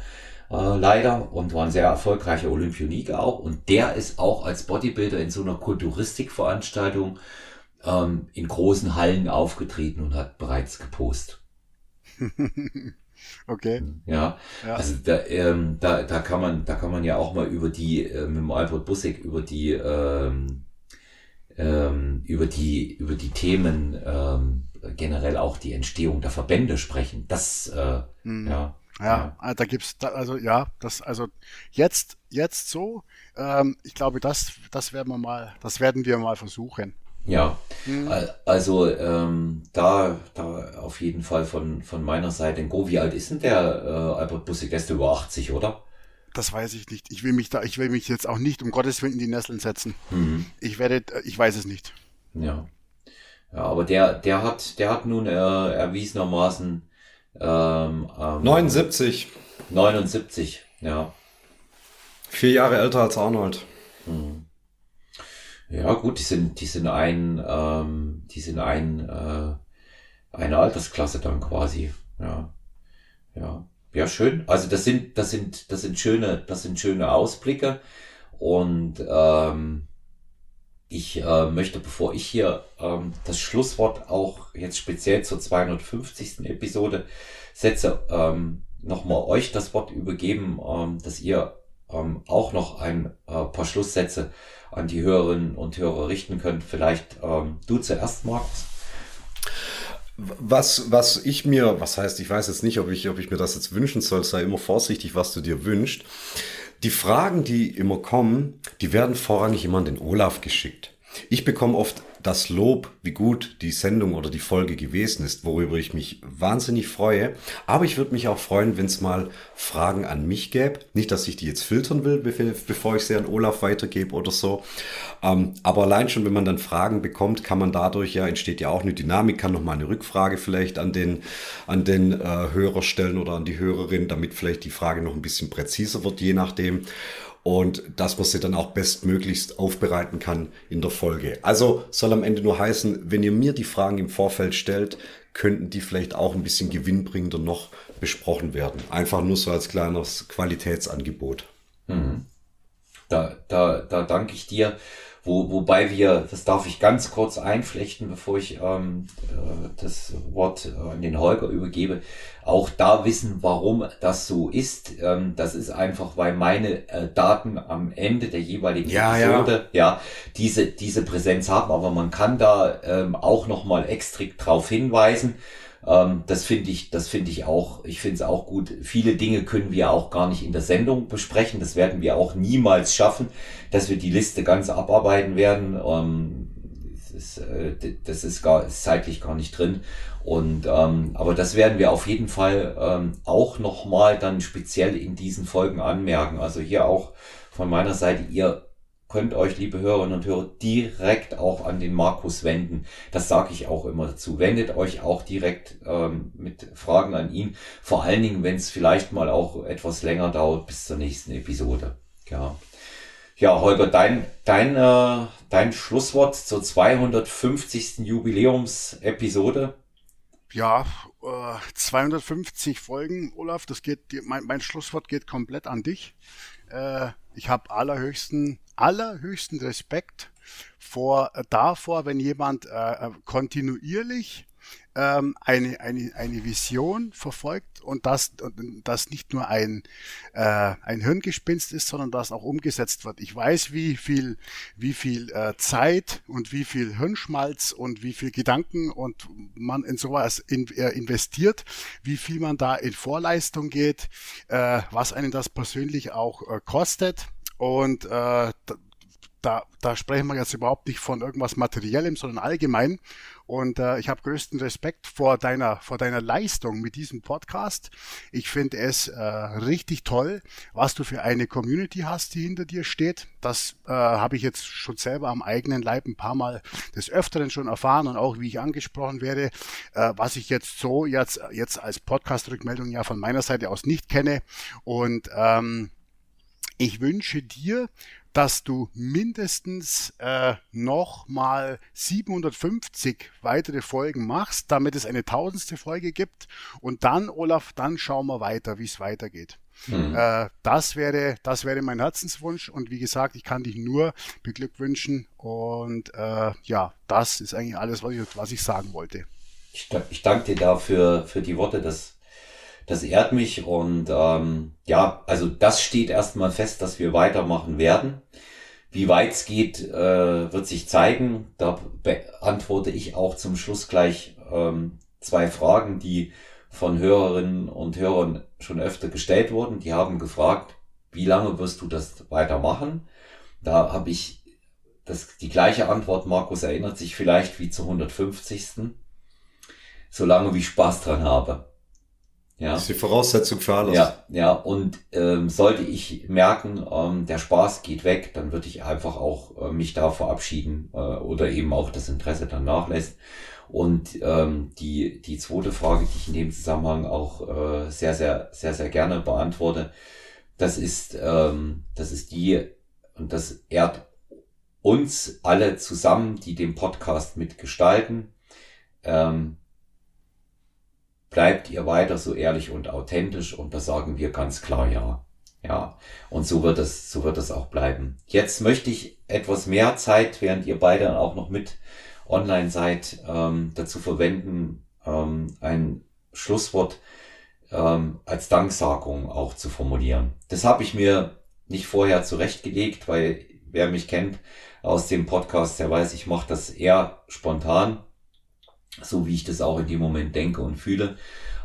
äh, leider, und war ein sehr erfolgreicher Olympioniker auch. Und der ist auch als Bodybuilder in so einer Kulturistikveranstaltung ähm, in großen Hallen aufgetreten und hat bereits gepostet. okay. Ja, ja. also da, ähm, da, da kann man, da kann man ja auch mal über die, äh, mit dem Albert Bussek über die, ähm, ähm, über die, über die Themen, ähm, generell auch die Entstehung der Verbände sprechen. Das, äh, mhm. ja. Ja, ja, da gibt's, da, also ja, das, also jetzt, jetzt so, ähm, ich glaube, das, das werden wir mal, das werden wir mal versuchen. Ja, mhm. also ähm, da, da auf jeden Fall von, von meiner Seite ein Go. Wie alt ist denn der äh, Albert Bussig? Der ist über 80, oder? Das weiß ich nicht. Ich will mich da, ich will mich jetzt auch nicht um Gottes Willen in die Nesseln setzen. Mhm. Ich werde, ich weiß es nicht. Ja. Ja, aber der, der hat, der hat nun äh, erwiesenermaßen ähm, ähm, 79. 79, ja. Vier Jahre älter als Arnold. Mhm. Ja, gut, die sind, die sind ein, ähm, die sind ein, äh, eine Altersklasse dann quasi. Ja. Ja. Ja, schön. Also das sind, das sind, das sind schöne, das sind schöne Ausblicke. Und ähm, ich äh, möchte, bevor ich hier ähm, das Schlusswort auch jetzt speziell zur 250. Episode setze, ähm, nochmal euch das Wort übergeben, ähm, dass ihr ähm, auch noch ein äh, paar Schlusssätze an die Hörerinnen und Hörer richten könnt. Vielleicht ähm, du zuerst, Markus. Was, was ich mir, was heißt, ich weiß jetzt nicht, ob ich, ob ich mir das jetzt wünschen soll, sei immer vorsichtig, was du dir wünschst. Die Fragen, die immer kommen, die werden vorrangig immer an den Olaf geschickt. Ich bekomme oft das Lob, wie gut die Sendung oder die Folge gewesen ist, worüber ich mich wahnsinnig freue. Aber ich würde mich auch freuen, wenn es mal Fragen an mich gäbe. Nicht, dass ich die jetzt filtern will, bevor ich sie an Olaf weitergebe oder so. Ähm, aber allein schon, wenn man dann Fragen bekommt, kann man dadurch ja, entsteht ja auch eine Dynamik, kann nochmal eine Rückfrage vielleicht an den, an den äh, Hörer stellen oder an die Hörerin, damit vielleicht die Frage noch ein bisschen präziser wird, je nachdem und dass man sie dann auch bestmöglichst aufbereiten kann in der Folge. Also soll am Ende nur heißen, wenn ihr mir die Fragen im Vorfeld stellt, könnten die vielleicht auch ein bisschen gewinnbringender noch besprochen werden. Einfach nur so als kleines Qualitätsangebot. Mhm. Da, da, da danke ich dir. Wo, wobei wir, das darf ich ganz kurz einflechten, bevor ich ähm, äh, das Wort äh, an den Holger übergebe, auch da wissen, warum das so ist. Ähm, das ist einfach, weil meine äh, Daten am Ende der jeweiligen ja, Episode ja. ja diese, diese Präsenz haben, aber man kann da ähm, auch nochmal extra drauf hinweisen. Ähm, das finde ich, das finde ich auch, ich finde es auch gut. Viele Dinge können wir auch gar nicht in der Sendung besprechen. Das werden wir auch niemals schaffen, dass wir die Liste ganz abarbeiten werden. Ähm, das ist, äh, das ist gar ist zeitlich gar nicht drin. Und ähm, aber das werden wir auf jeden Fall ähm, auch nochmal dann speziell in diesen Folgen anmerken. Also hier auch von meiner Seite, ihr könnt euch, liebe Hörerinnen und Hörer, direkt auch an den Markus wenden. Das sage ich auch immer dazu. Wendet euch auch direkt ähm, mit Fragen an ihn. Vor allen Dingen, wenn es vielleicht mal auch etwas länger dauert bis zur nächsten Episode. Ja, ja Holger, dein, dein, äh, dein Schlusswort zur 250. Jubiläumsepisode. Ja, 250 Folgen, Olaf. Das geht, mein, mein Schlusswort geht komplett an dich. Äh, ich habe allerhöchsten, allerhöchsten Respekt vor äh, davor, wenn jemand äh, kontinuierlich ähm, eine, eine, eine Vision verfolgt und das, und das nicht nur ein, äh, ein Hirngespinst ist, sondern das auch umgesetzt wird. Ich weiß, wie viel, wie viel äh, Zeit und wie viel Hirnschmalz und wie viel Gedanken und man in sowas in, äh, investiert, wie viel man da in Vorleistung geht, äh, was einen das persönlich auch äh, kostet. Und äh, da, da sprechen wir jetzt überhaupt nicht von irgendwas Materiellem, sondern allgemein. Und äh, ich habe größten Respekt vor deiner, vor deiner Leistung mit diesem Podcast. Ich finde es äh, richtig toll, was du für eine Community hast, die hinter dir steht. Das äh, habe ich jetzt schon selber am eigenen Leib ein paar Mal des Öfteren schon erfahren und auch wie ich angesprochen werde, äh, was ich jetzt so jetzt, jetzt als Podcast-Rückmeldung ja von meiner Seite aus nicht kenne. Und ähm, ich wünsche dir dass du mindestens äh, noch mal 750 weitere Folgen machst, damit es eine tausendste Folge gibt. Und dann, Olaf, dann schauen wir weiter, wie es weitergeht. Mhm. Äh, das wäre, das wäre mein Herzenswunsch. Und wie gesagt, ich kann dich nur beglückwünschen. Und äh, ja, das ist eigentlich alles, was ich, was ich sagen wollte. Ich, ich danke dir dafür für die Worte. Das das ehrt mich und ähm, ja, also das steht erstmal fest, dass wir weitermachen werden. Wie weit es geht, äh, wird sich zeigen. Da beantworte ich auch zum Schluss gleich ähm, zwei Fragen, die von Hörerinnen und Hörern schon öfter gestellt wurden. Die haben gefragt, wie lange wirst du das weitermachen? Da habe ich das, die gleiche Antwort. Markus erinnert sich vielleicht wie zur 150. Solange wie Spaß dran habe. Ja. Das ist die Voraussetzung für alles. Ja, ja. Und ähm, sollte ich merken, ähm, der Spaß geht weg, dann würde ich einfach auch äh, mich da verabschieden äh, oder eben auch das Interesse dann nachlässt. Und ähm, die, die zweite Frage, die ich in dem Zusammenhang auch äh, sehr, sehr, sehr, sehr gerne beantworte, das ist, ähm, das ist die, und das ehrt uns alle zusammen, die den Podcast mitgestalten. Ähm, bleibt ihr weiter so ehrlich und authentisch und da sagen wir ganz klar ja. Ja, und so wird es, so wird es auch bleiben. Jetzt möchte ich etwas mehr Zeit, während ihr beide auch noch mit online seid, ähm, dazu verwenden, ähm, ein Schlusswort ähm, als Danksagung auch zu formulieren. Das habe ich mir nicht vorher zurechtgelegt, weil wer mich kennt aus dem Podcast, der weiß, ich mache das eher spontan so wie ich das auch in dem Moment denke und fühle.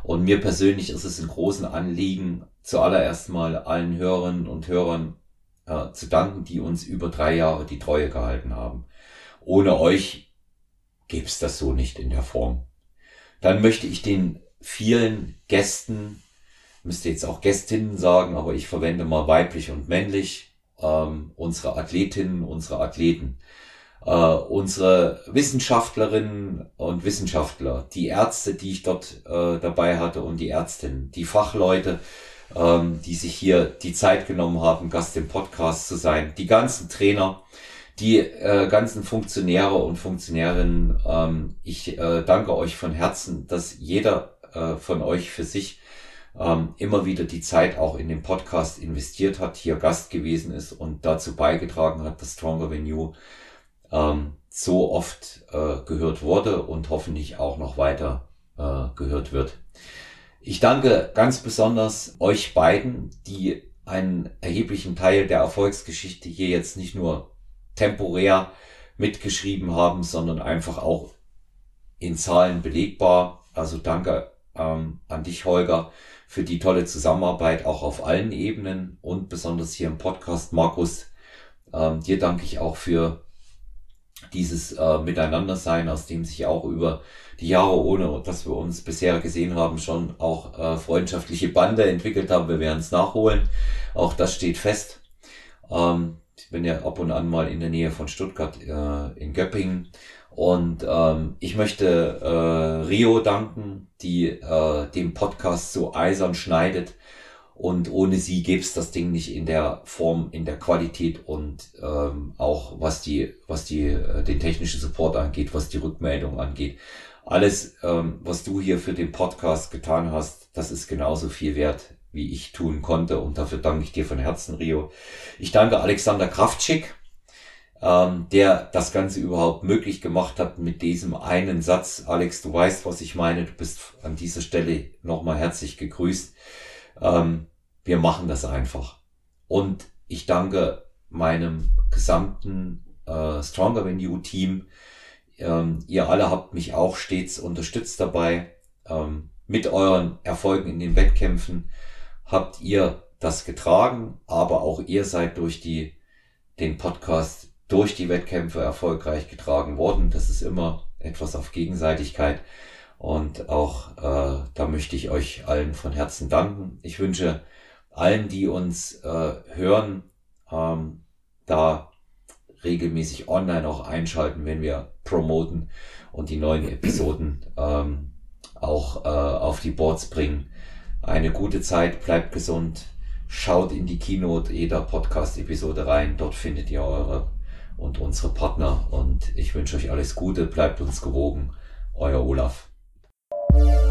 Und mir persönlich ist es ein großen Anliegen, zuallererst mal allen Hörerinnen und Hörern äh, zu danken, die uns über drei Jahre die Treue gehalten haben. Ohne euch gäbe es das so nicht in der Form. Dann möchte ich den vielen Gästen, müsste jetzt auch Gästinnen sagen, aber ich verwende mal weiblich und männlich, ähm, unsere Athletinnen, unsere Athleten, äh, unsere Wissenschaftlerinnen und Wissenschaftler, die Ärzte, die ich dort äh, dabei hatte und die Ärztinnen, die Fachleute, ähm, die sich hier die Zeit genommen haben, Gast im Podcast zu sein, die ganzen Trainer, die äh, ganzen Funktionäre und Funktionärinnen. Ähm, ich äh, danke euch von Herzen, dass jeder äh, von euch für sich ähm, immer wieder die Zeit auch in den Podcast investiert hat, hier Gast gewesen ist und dazu beigetragen hat, dass Stronger You ähm, so oft äh, gehört wurde und hoffentlich auch noch weiter äh, gehört wird. Ich danke ganz besonders euch beiden, die einen erheblichen Teil der Erfolgsgeschichte hier jetzt nicht nur temporär mitgeschrieben haben, sondern einfach auch in Zahlen belegbar. Also danke ähm, an dich, Holger, für die tolle Zusammenarbeit auch auf allen Ebenen und besonders hier im Podcast. Markus, ähm, dir danke ich auch für dieses äh, Miteinandersein, aus dem sich auch über die Jahre, ohne dass wir uns bisher gesehen haben, schon auch äh, freundschaftliche Bande entwickelt haben. Wir werden es nachholen. Auch das steht fest. Ähm, ich bin ja ab und an mal in der Nähe von Stuttgart äh, in Göppingen. Und ähm, ich möchte äh, Rio danken, die äh, den Podcast so eisern schneidet und ohne sie gäbe es das Ding nicht in der Form, in der Qualität und ähm, auch was die, was die, äh, den technischen Support angeht, was die Rückmeldung angeht. alles, ähm, was du hier für den Podcast getan hast, das ist genauso viel wert, wie ich tun konnte. Und dafür danke ich dir von Herzen, Rio. Ich danke Alexander Kraftschick, ähm, der das Ganze überhaupt möglich gemacht hat mit diesem einen Satz. Alex, du weißt, was ich meine. Du bist an dieser Stelle nochmal herzlich gegrüßt. Ähm, wir machen das einfach. Und ich danke meinem gesamten äh, Stronger Than You Team. Ähm, ihr alle habt mich auch stets unterstützt dabei. Ähm, mit euren Erfolgen in den Wettkämpfen habt ihr das getragen, aber auch ihr seid durch die, den Podcast durch die Wettkämpfe erfolgreich getragen worden. Das ist immer etwas auf Gegenseitigkeit. Und auch äh, da möchte ich euch allen von Herzen danken. Ich wünsche allen, die uns äh, hören, ähm, da regelmäßig online auch einschalten, wenn wir promoten und die neuen Episoden ähm, auch äh, auf die Boards bringen. Eine gute Zeit, bleibt gesund, schaut in die Keynote jeder Podcast-Episode rein, dort findet ihr eure und unsere Partner und ich wünsche euch alles Gute, bleibt uns gewogen, euer Olaf. Thank you.